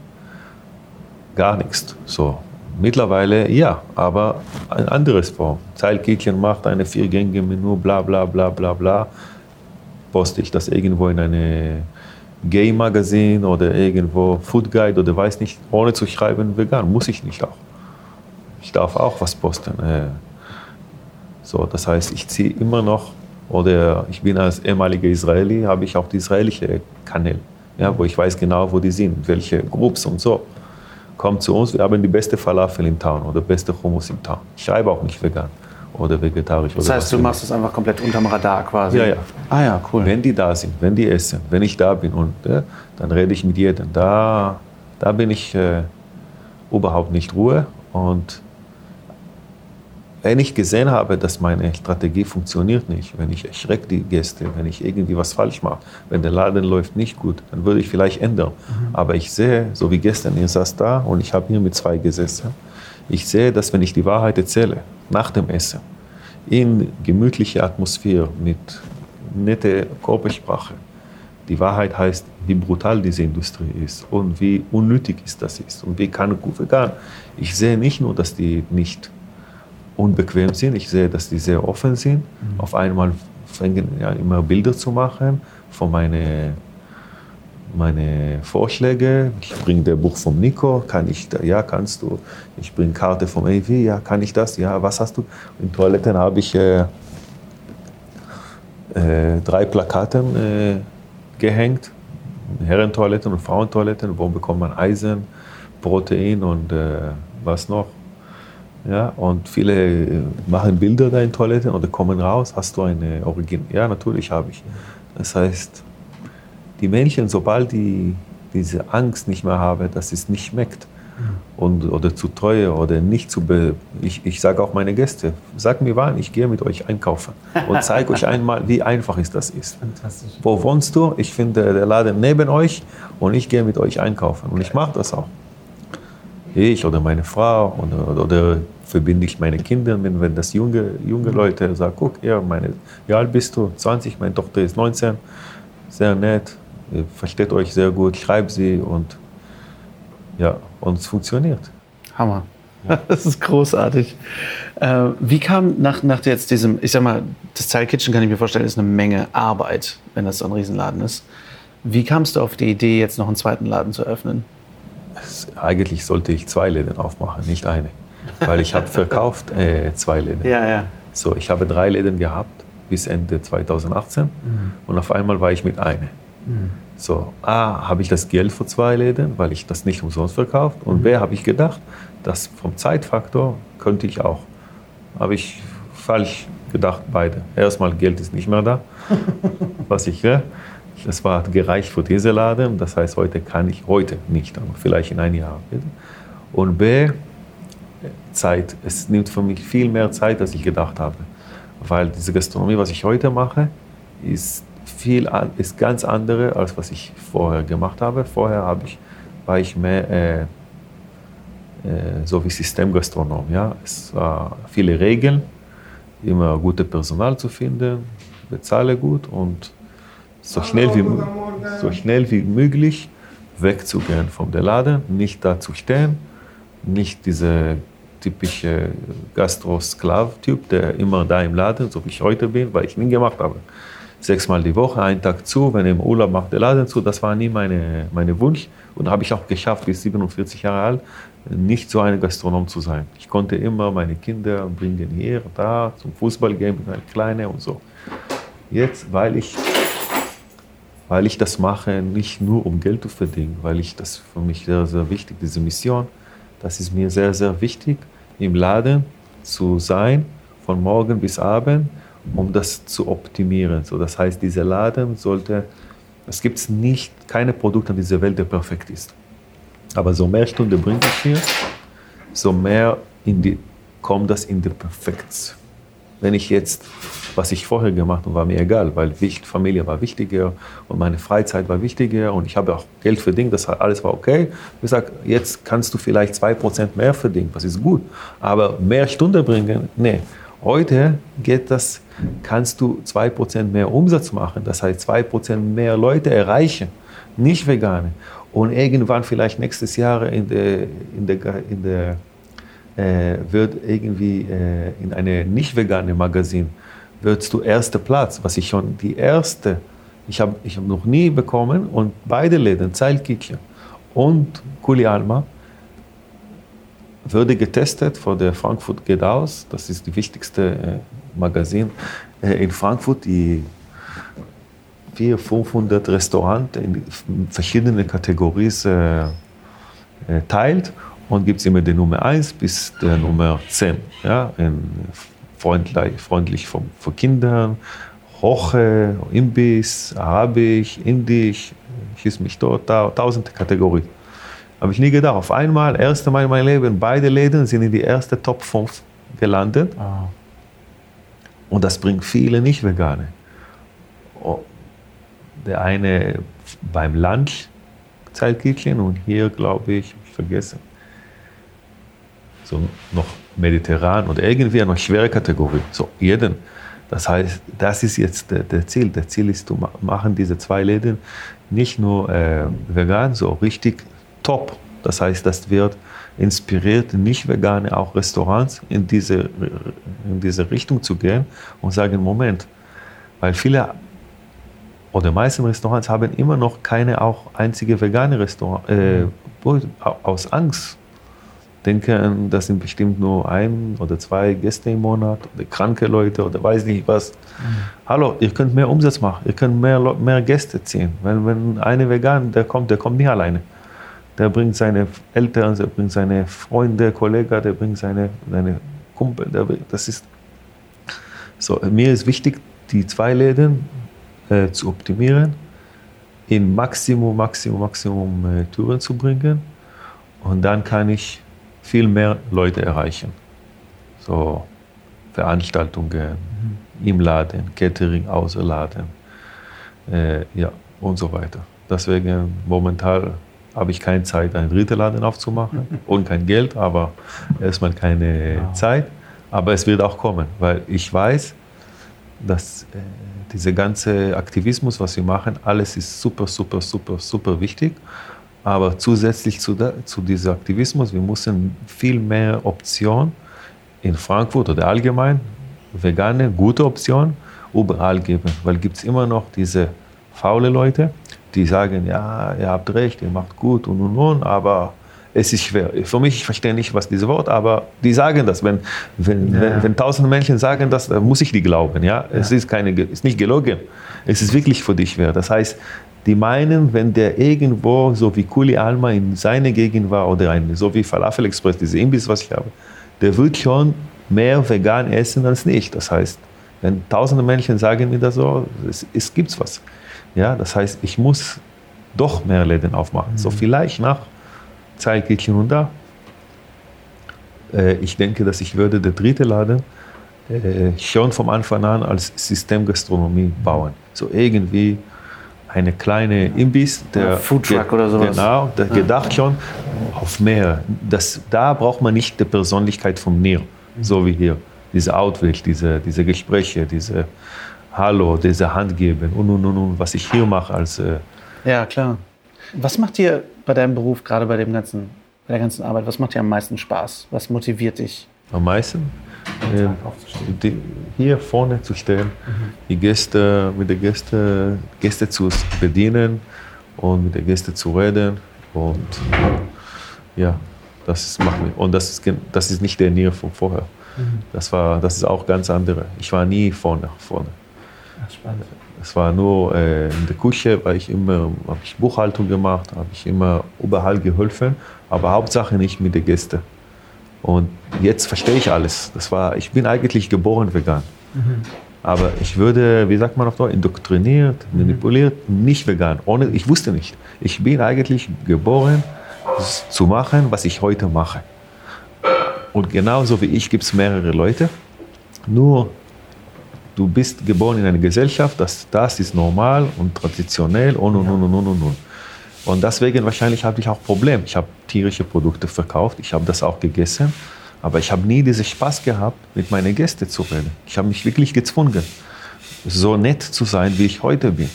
gar nichts. So. Mittlerweile ja, aber ein anderes Form. Zeilkittchen macht eine viergängige Menü, bla bla bla bla bla poste ich das irgendwo in eine Gay-Magazin oder irgendwo Food Guide oder weiß nicht, ohne zu schreiben vegan. Muss ich nicht auch. Ich darf auch was posten. Äh, so, das heißt, ich ziehe immer noch, oder ich bin als ehemaliger Israeli, habe ich auch die israelische Kanäle, ja, wo ich weiß genau, wo die sind, welche Groups und so. Kommt zu uns, wir haben die beste Falafel im Town oder beste Hummus im Town. Ich schreibe auch nicht vegan oder vegetarisch. Das heißt, du machst es einfach komplett unterm Radar quasi? Ja, ja. Ah ja, cool. Wenn die da sind, wenn die essen, wenn ich da bin und äh, dann rede ich mit jedem. Da, da bin ich äh, überhaupt nicht Ruhe und wenn ich gesehen habe, dass meine Strategie funktioniert nicht, wenn ich erschrecke die Gäste, wenn ich irgendwie was falsch mache, wenn der Laden läuft nicht gut, dann würde ich vielleicht ändern. Mhm. Aber ich sehe, so wie gestern, ihr saß da und ich habe hier mit zwei gesessen. Ich sehe, dass wenn ich die Wahrheit erzähle, nach dem Essen, in gemütlicher Atmosphäre mit netter Körpersprache, die Wahrheit heißt, wie brutal diese Industrie ist und wie unnötig ist das ist und wie kann vegan. Ich sehe nicht nur, dass die nicht unbequem sind, ich sehe, dass die sehr offen sind. Mhm. Auf einmal fangen ja immer Bilder zu machen von meinen meine Vorschläge. Ich bringe das Buch vom Nico, kann ich, ja, kannst du. Ich bringe Karte vom AV, ja, kann ich das? Ja, was hast du? In Toiletten habe ich äh, äh, drei Plakaten äh, gehängt, Herrentoiletten und Frauentoiletten, wo bekommt man Eisen, Protein und äh, was noch. Ja, und viele äh, machen Bilder da in Toiletten oder kommen raus. Hast du eine Origin? Ja, natürlich habe ich. Das heißt, die Männchen, sobald die diese Angst nicht mehr haben, dass es nicht schmeckt und, oder zu teuer oder nicht zu. Be ich ich sage auch meine Gäste, sag mir wann, ich gehe mit euch einkaufen und zeige euch einmal, wie einfach es das ist. Wo wohnst du? Ich finde der Laden neben euch und ich gehe mit euch einkaufen und ich mache das auch. Ich oder meine Frau oder, oder verbinde ich meine Kinder, wenn, wenn das junge, junge Leute sagen, guck, ja, meine, wie alt bist du? 20, meine Tochter ist 19, sehr nett, versteht euch sehr gut, schreibt sie und ja, und es funktioniert. Hammer. Das ist großartig. Äh, wie kam nach, nach jetzt diesem, ich sag mal, das Style Kitchen kann ich mir vorstellen, ist eine Menge Arbeit, wenn das so ein Riesenladen ist. Wie kamst du auf die Idee, jetzt noch einen zweiten Laden zu öffnen? Eigentlich sollte ich zwei Läden aufmachen, nicht eine. Weil ich habe verkauft äh, zwei Läden. Ja, ja. So, ich habe drei Läden gehabt bis Ende 2018 mhm. und auf einmal war ich mit einer. Mhm. So, A, habe ich das Geld für zwei Läden, weil ich das nicht umsonst verkauft. Und B, habe ich gedacht, dass vom Zeitfaktor könnte ich auch. Habe ich falsch gedacht, beide. Erstmal, Geld ist nicht mehr da, was ich will. Das war gereicht für diese Laden. Das heißt, heute kann ich, heute nicht, aber vielleicht in einem Jahr. Und B, Zeit. Es nimmt für mich viel mehr Zeit, als ich gedacht habe. Weil diese Gastronomie, was ich heute mache, ist viel ist ganz andere, als was ich vorher gemacht habe. Vorher habe ich, war ich mehr äh, äh, so wie Systemgastronom. Ja? Es war viele Regeln, immer gute Personal zu finden, bezahle gut und so schnell wie, so schnell wie möglich wegzugehen vom der Laden, nicht da zu stehen, nicht diese typische Gastro-Sklav-Typ, der immer da im Laden, so wie ich heute bin, weil ich nie gemacht habe. Sechsmal die Woche, einen Tag zu, wenn ich im Urlaub mache, der Laden zu, das war nie meine, meine Wunsch und habe ich auch geschafft, bis 47 Jahre alt, nicht so ein Gastronom zu sein. Ich konnte immer meine Kinder bringen hier, da, zum Fußball gehen mit einer Kleine und so. Jetzt, weil ich weil ich das mache, nicht nur um Geld zu verdienen, weil ich das für mich sehr, sehr wichtig, diese Mission, das ist mir sehr, sehr wichtig, im Laden zu sein, von morgen bis abend, um das zu optimieren. So, das heißt, dieser Laden sollte, es gibt nicht, keine Produkte in dieser Welt, der perfekt ist. Aber so mehr Stunden bringe ich hier, so mehr in die, kommt das in die Perfektion. Wenn ich jetzt, was ich vorher gemacht habe, war mir egal, weil Familie war wichtiger und meine Freizeit war wichtiger und ich habe auch Geld verdient, das alles war okay. Ich sage, jetzt kannst du vielleicht 2% mehr verdienen, das ist gut, aber mehr Stunden bringen, nee. Heute geht das, kannst du 2% mehr Umsatz machen, das heißt 2% mehr Leute erreichen, nicht vegane. Und irgendwann vielleicht nächstes Jahr in der, in der, in der äh, wird irgendwie äh, in einem nicht veganen Magazin, wirst du erster Platz, was ich schon die erste, ich habe ich hab noch nie bekommen und beide Läden, Zeilkitchen und Kuli Alma, wurde getestet vor der Frankfurt geht aus. Das ist die wichtigste äh, Magazin äh, in Frankfurt, die 400, 500 Restaurants in verschiedenen Kategorien äh, äh, teilt und gibt es immer die Nummer 1 bis der Nummer 10. Ja, freundlich, freundlich für, für Kinder, Hoche, Imbiss, Arabisch, Indisch, schieß mich dort, tausende Kategorien. Habe ich nie gedacht. Auf einmal, erste Mal in meinem Leben, beide Läden sind in die erste Top 5 gelandet. Oh. Und das bringt viele Nicht-Vegane. Der eine beim Lunch Zeitkitchen und hier, glaube ich, ich vergesse, so noch mediterran und irgendwie eine schwere Kategorie. So, jeden. Das heißt, das ist jetzt der, der Ziel. Der Ziel ist, zu machen diese zwei Läden nicht nur äh, vegan, so richtig top. Das heißt, das wird inspiriert, nicht vegane, auch Restaurants in diese, in diese Richtung zu gehen und sagen, Moment, weil viele oder meisten Restaurants haben immer noch keine auch einzige vegane Restaurant, äh, aus Angst denken, das sind bestimmt nur ein oder zwei Gäste im Monat oder kranke Leute oder weiß nicht was. Mhm. Hallo, ihr könnt mehr Umsatz machen, ihr könnt mehr, mehr Gäste ziehen. Wenn, wenn eine Vegan, der kommt, der kommt nicht alleine. Der bringt seine Eltern, der bringt seine Freunde, Kollegen, der bringt seine, seine Kumpel. Der, das ist so. Mir ist wichtig, die zwei Läden äh, zu optimieren, in Maximum, Maximum, Maximum äh, Touren zu bringen. Und dann kann ich viel mehr Leute erreichen. So Veranstaltungen mhm. im Laden, Catering außer Laden, äh, ja, und so weiter. Deswegen momentan habe ich keine Zeit, einen dritten Laden aufzumachen und kein Geld, aber erstmal keine wow. Zeit. Aber es wird auch kommen, weil ich weiß, dass äh, dieser ganze Aktivismus, was wir machen, alles ist super, super, super, super wichtig. Aber zusätzlich zu, da, zu diesem Aktivismus, wir müssen viel mehr Optionen in Frankfurt oder allgemein, vegane, gute Optionen, überall geben. Weil gibt es immer noch diese faule Leute, die sagen, ja, ihr habt recht, ihr macht gut und und und, aber es ist schwer. Für mich, ich verstehe nicht, was dieses Wort, aber die sagen das. Wenn, wenn, ja. wenn, wenn tausend Menschen sagen das, dann muss ich die glauben. Ja? ja. Es ist, keine, ist nicht gelogen. Es ist wirklich für dich schwer. Das heißt, Die meinen, wenn der irgendwo, so wie Kuli Alma in seiner Gegend war oder ein, so wie Falafel Express, diese Imbiss, was ich habe, der wird schon mehr vegan essen als nicht. Das heißt, wenn tausende Menschen sagen mir das so, es, es gibt was. Ja, das heißt, ich muss doch mehr Läden aufmachen. Mhm. So vielleicht nach ich hier und da. Äh, ich denke, dass ich würde der dritte Laden äh, schon vom Anfang an als Systemgastronomie bauen. So irgendwie eine kleine Imbiss, der Foodtruck oder sowas. Genau, der ja. gedacht schon auf mehr. Das, da braucht man nicht die Persönlichkeit vom Nier, so wie hier. Diese Outwich, diese, diese Gespräche, diese Hallo, diese Handgeben und, und, und, und, was ich hier mache als. Äh ja, klar. Was macht dir bei deinem Beruf, gerade bei, dem ganzen, bei der ganzen Arbeit, was macht dir am meisten Spaß? Was motiviert dich? Am meisten? Äh, die, hier vorne zu stehen, mhm. die Gäste, mit den Gästen Gäste zu bedienen und mit den Gästen zu reden. Und ja, das macht mich. Und das ist, das ist nicht der Nähe von vorher. Mhm. Das, war, das ist auch ganz andere. Ich war nie vorne. vorne. spannend. Es war nur äh, in der Küche, weil ich immer habe ich Buchhaltung gemacht, habe ich immer überall geholfen, aber Hauptsache nicht mit den Gästen. Und jetzt verstehe ich alles. Das war, ich bin eigentlich geboren vegan. Mhm. Aber ich würde, wie sagt man auf Deutsch, indoktriniert, mhm. manipuliert, nicht vegan. Ohne, ich wusste nicht. Ich bin eigentlich geboren zu machen, was ich heute mache. Und genauso wie ich gibt es mehrere Leute. Nur du bist geboren in einer Gesellschaft, das, das ist normal und traditionell und und und und und und. Und deswegen wahrscheinlich habe ich auch Probleme. Ich habe tierische Produkte verkauft, ich habe das auch gegessen, aber ich habe nie diesen Spaß gehabt, mit meinen Gästen zu reden. Ich habe mich wirklich gezwungen, so nett zu sein, wie ich heute bin.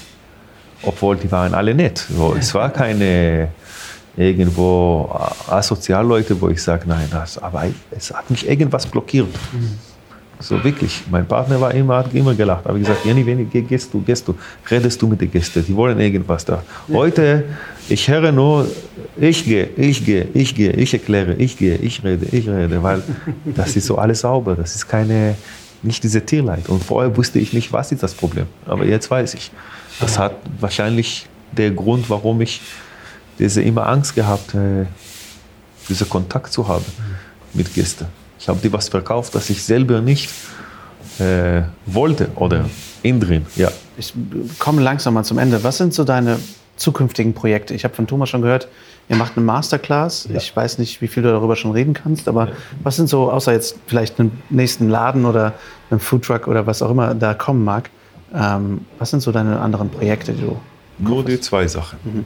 Obwohl die waren alle nett. So, es war keine irgendwo Asozialleute, wo ich sage, nein, das, aber es hat mich irgendwas blockiert. Mhm. So wirklich. Mein Partner war immer, hat immer gelacht. Aber ich gesagt, Jenny, wenn geh, gehst du, gehst du, redest du mit den Gästen, die wollen irgendwas da. Heute, ich höre nur, ich gehe, ich gehe, ich gehe, ich erkläre, ich gehe, ich rede, ich rede, weil das ist so alles sauber. Das ist keine, nicht diese Tierleid. Und vorher wusste ich nicht, was ist das Problem. Aber jetzt weiß ich. Das hat wahrscheinlich der Grund, warum ich diese immer Angst gehabt, äh, diesen Kontakt zu haben mit Gästen. Ich habe dir was verkauft, das ich selber nicht äh, wollte oder innen drin. Ja. Ich komme langsam mal zum Ende. Was sind so deine zukünftigen Projekte? Ich habe von Thomas schon gehört, ihr macht eine Masterclass. Ja. Ich weiß nicht, wie viel du darüber schon reden kannst, aber ja. was sind so, außer jetzt vielleicht einem nächsten Laden oder einem Foodtruck oder was auch immer da kommen mag, ähm, was sind so deine anderen Projekte, die du. Nur die zwei Sachen. Mhm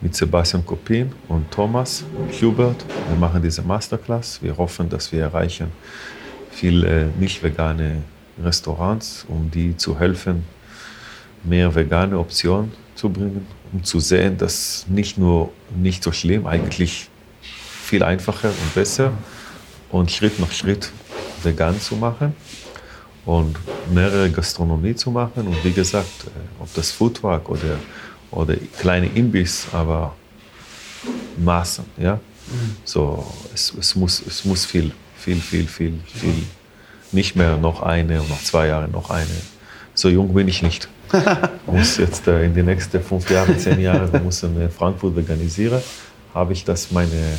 mit Sebastian Kopin und Thomas Hubert. Wir machen diese Masterclass. Wir hoffen, dass wir erreichen viele äh, nicht vegane Restaurants, um die zu helfen, mehr vegane Optionen zu bringen, um zu sehen, dass nicht nur nicht so schlimm, eigentlich viel einfacher und besser und Schritt nach Schritt vegan zu machen und mehrere Gastronomie zu machen und wie gesagt, äh, ob das Foodtruck oder oder kleine Imbiss, aber Maßen, ja. So, es, es, muss, es muss viel, viel, viel, viel, viel. Nicht mehr noch eine und noch zwei Jahre noch eine. So jung bin ich nicht. Muss jetzt äh, in den nächsten fünf Jahren, zehn Jahren, muss in Frankfurt veganisieren. Habe ich das meine,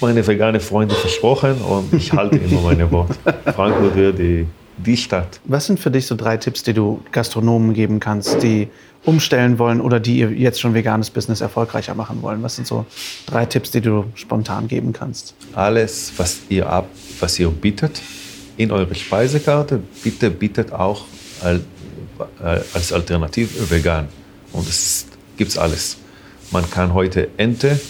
meine vegane Freunde versprochen und ich halte immer meine Worte. Frankfurt wird die die Stadt. Was sind für dich so drei Tipps, die du Gastronomen geben kannst, die umstellen wollen oder die ihr jetzt schon veganes Business erfolgreicher machen wollen? Was sind so drei Tipps, die du spontan geben kannst? Alles, was ihr ab, was ihr bietet in eure Speisekarte, bitte bietet auch als Alternative vegan. Und es gibt alles. Man kann heute Ente,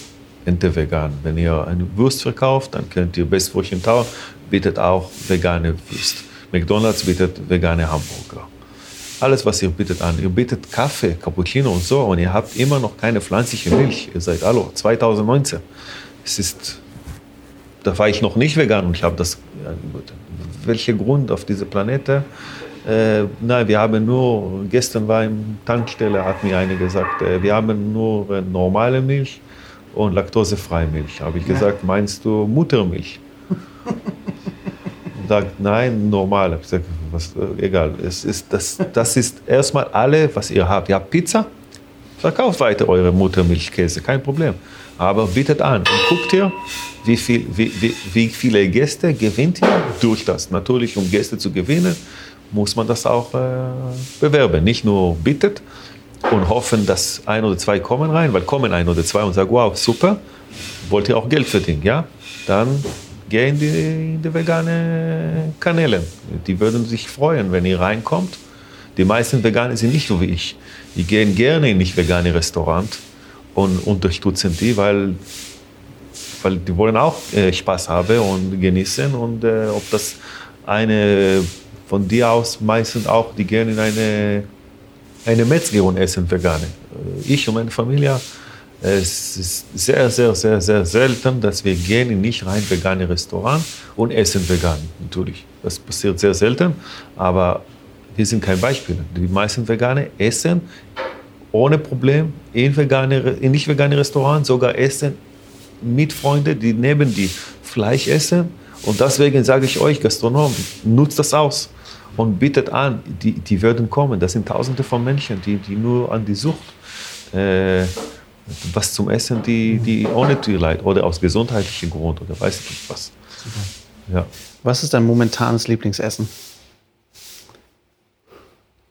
Ente vegan. Wenn ihr eine Wurst verkauft, dann könnt ihr Bestbrötchen Tau, bietet auch vegane Wurst. McDonald's bietet vegane Hamburger. Alles, was ihr bietet an. Ihr bietet Kaffee, Cappuccino und so und ihr habt immer noch keine pflanzliche Milch. Ihr seid, hallo, 2019. Es ist, da war ich noch nicht vegan und ich habe das, ja, welcher Grund auf dieser Planete? Äh, nein, wir haben nur, gestern war im Tankstelle, hat mir eine gesagt, äh, wir haben nur äh, normale Milch und laktosefreie Milch. Habe ich gesagt, meinst du Muttermilch? sagt nein, normal. Ich sage, was, äh, egal. Es ist, das, das ist erstmal alle, was ihr habt. Ihr habt Pizza, verkauft weiter eure Muttermilchkäse, kein Problem. Aber bietet an und guckt ihr, wie, viel, wie, wie, wie viele Gäste gewinnt ihr durch das. Natürlich, um Gäste zu gewinnen, muss man das auch äh, bewerben. Nicht nur bittet und hoffen, dass ein oder zwei kommen rein, weil kommen ein oder zwei und sagen, wow, super, wollt ihr auch Geld verdienen, ja? Dann gehen die in die vegane Kanäle. Die würden sich freuen, wenn ihr reinkommt. Die meisten Veganer sind nicht so wie ich. Die gehen gerne in nicht vegane Restaurant und unterstützen die, weil, weil die wollen auch äh, Spaß haben und genießen. Und äh, ob das eine von dir aus meistens auch, die gerne in eine, eine Metzger essen vegane. Äh, ich und meine Familie, es ist sehr, sehr, sehr, sehr selten, dass wir gehen in nicht rein vegane Restaurant und essen vegan. Natürlich, das passiert sehr selten, aber wir sind kein Beispiel. Die meisten Veganer essen ohne Problem in, vegane, in nicht vegane Restaurants, sogar essen mit Freunden, die neben die Fleisch essen. Und deswegen sage ich euch, Gastronom, nutzt das aus und bietet an, die, die würden kommen. Das sind Tausende von Menschen, die, die nur an die Sucht äh, was zum Essen, die, die ohne Tierleid oder aus gesundheitlichen Grund oder weiß ich nicht was. Ja. Was ist dein momentanes Lieblingsessen?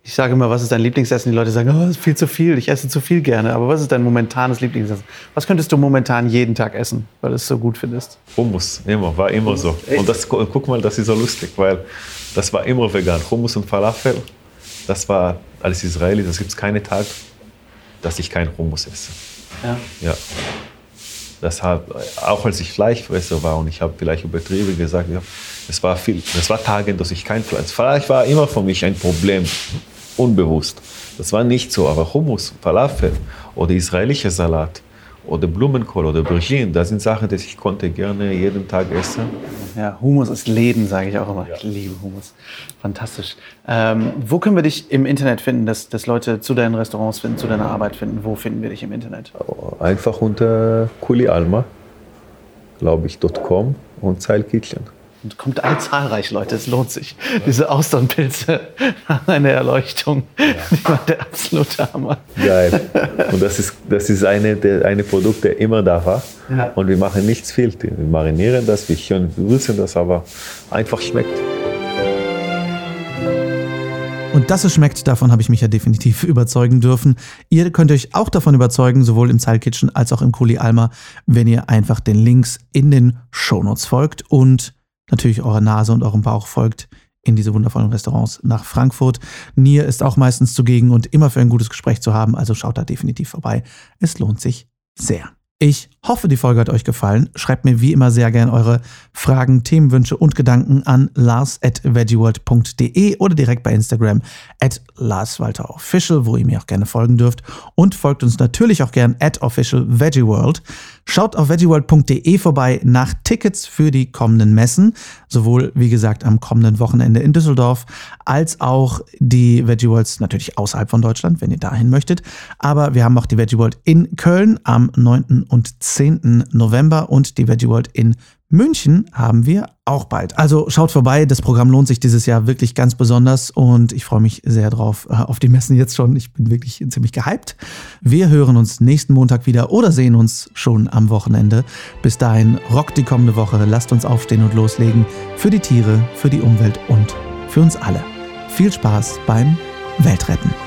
Ich sage immer, was ist dein Lieblingsessen? Die Leute sagen, oh, das ist viel zu viel, ich esse zu viel gerne. Aber was ist dein momentanes Lieblingsessen? Was könntest du momentan jeden Tag essen, weil du es so gut findest? Hummus, immer, war immer so. Und das, guck mal, das ist so lustig, weil das war immer vegan. Hummus und Falafel, das war als Israeli, das gibt es keinen Tag, dass ich keinen Hummus esse. Ja. ja. Deshalb, auch als ich Fleischfresser war und ich habe vielleicht übertrieben gesagt, ja, es war viel, es war Tage, dass ich kein Fleisch. Fleisch war immer für mich ein Problem unbewusst. Das war nicht so, aber Hummus, Falafel oder israelischer Salat oder Blumenkohl oder Aubergine, das sind Sachen, die ich konnte gerne jeden Tag essen. Ja, Hummus ist Leben, sage ich auch immer. Ja. Ich liebe Hummus. Fantastisch. Ähm, wo können wir dich im Internet finden, dass, dass Leute zu deinen Restaurants finden, zu deiner Arbeit finden? Wo finden wir dich im Internet? Einfach unter Kuli Alma, glaube ich, .com und Zeil Kitchen. Und kommt alle zahlreich, Leute, es lohnt sich. Diese Austernpilze haben eine Erleuchtung. Ja. Die waren der absolute Hammer. Geil. Und das ist, das ist eine, der, eine Produkt, der immer da war. Ja. Und wir machen nichts viel. Wir marinieren das, wir würzen das, aber einfach schmeckt. Und dass es schmeckt, davon habe ich mich ja definitiv überzeugen dürfen. Ihr könnt euch auch davon überzeugen, sowohl im Zyle Kitchen als auch im Kuli Alma, wenn ihr einfach den Links in den Shownotes folgt und natürlich eurer Nase und eurem Bauch folgt in diese wundervollen Restaurants nach Frankfurt. Nier ist auch meistens zugegen und immer für ein gutes Gespräch zu haben, also schaut da definitiv vorbei. Es lohnt sich sehr. Ich hoffe, die Folge hat euch gefallen. Schreibt mir wie immer sehr gerne eure Fragen, Themenwünsche und Gedanken an lars.veggieworld.de oder direkt bei Instagram at larswalterofficial, wo ihr mir auch gerne folgen dürft. Und folgt uns natürlich auch gern at officialveggieworld. Schaut auf veggieworld.de vorbei nach Tickets für die kommenden Messen. Sowohl, wie gesagt, am kommenden Wochenende in Düsseldorf, als auch die Veggie Worlds natürlich außerhalb von Deutschland, wenn ihr dahin möchtet. Aber wir haben auch die Veggie World in Köln am 9. und 10. November und die Veggie World in München haben wir auch bald. Also schaut vorbei, das Programm lohnt sich dieses Jahr wirklich ganz besonders und ich freue mich sehr drauf äh, auf die Messen jetzt schon. Ich bin wirklich ziemlich gehypt. Wir hören uns nächsten Montag wieder oder sehen uns schon am Wochenende. Bis dahin rockt die kommende Woche. Lasst uns aufstehen und loslegen für die Tiere, für die Umwelt und für uns alle. Viel Spaß beim Weltretten.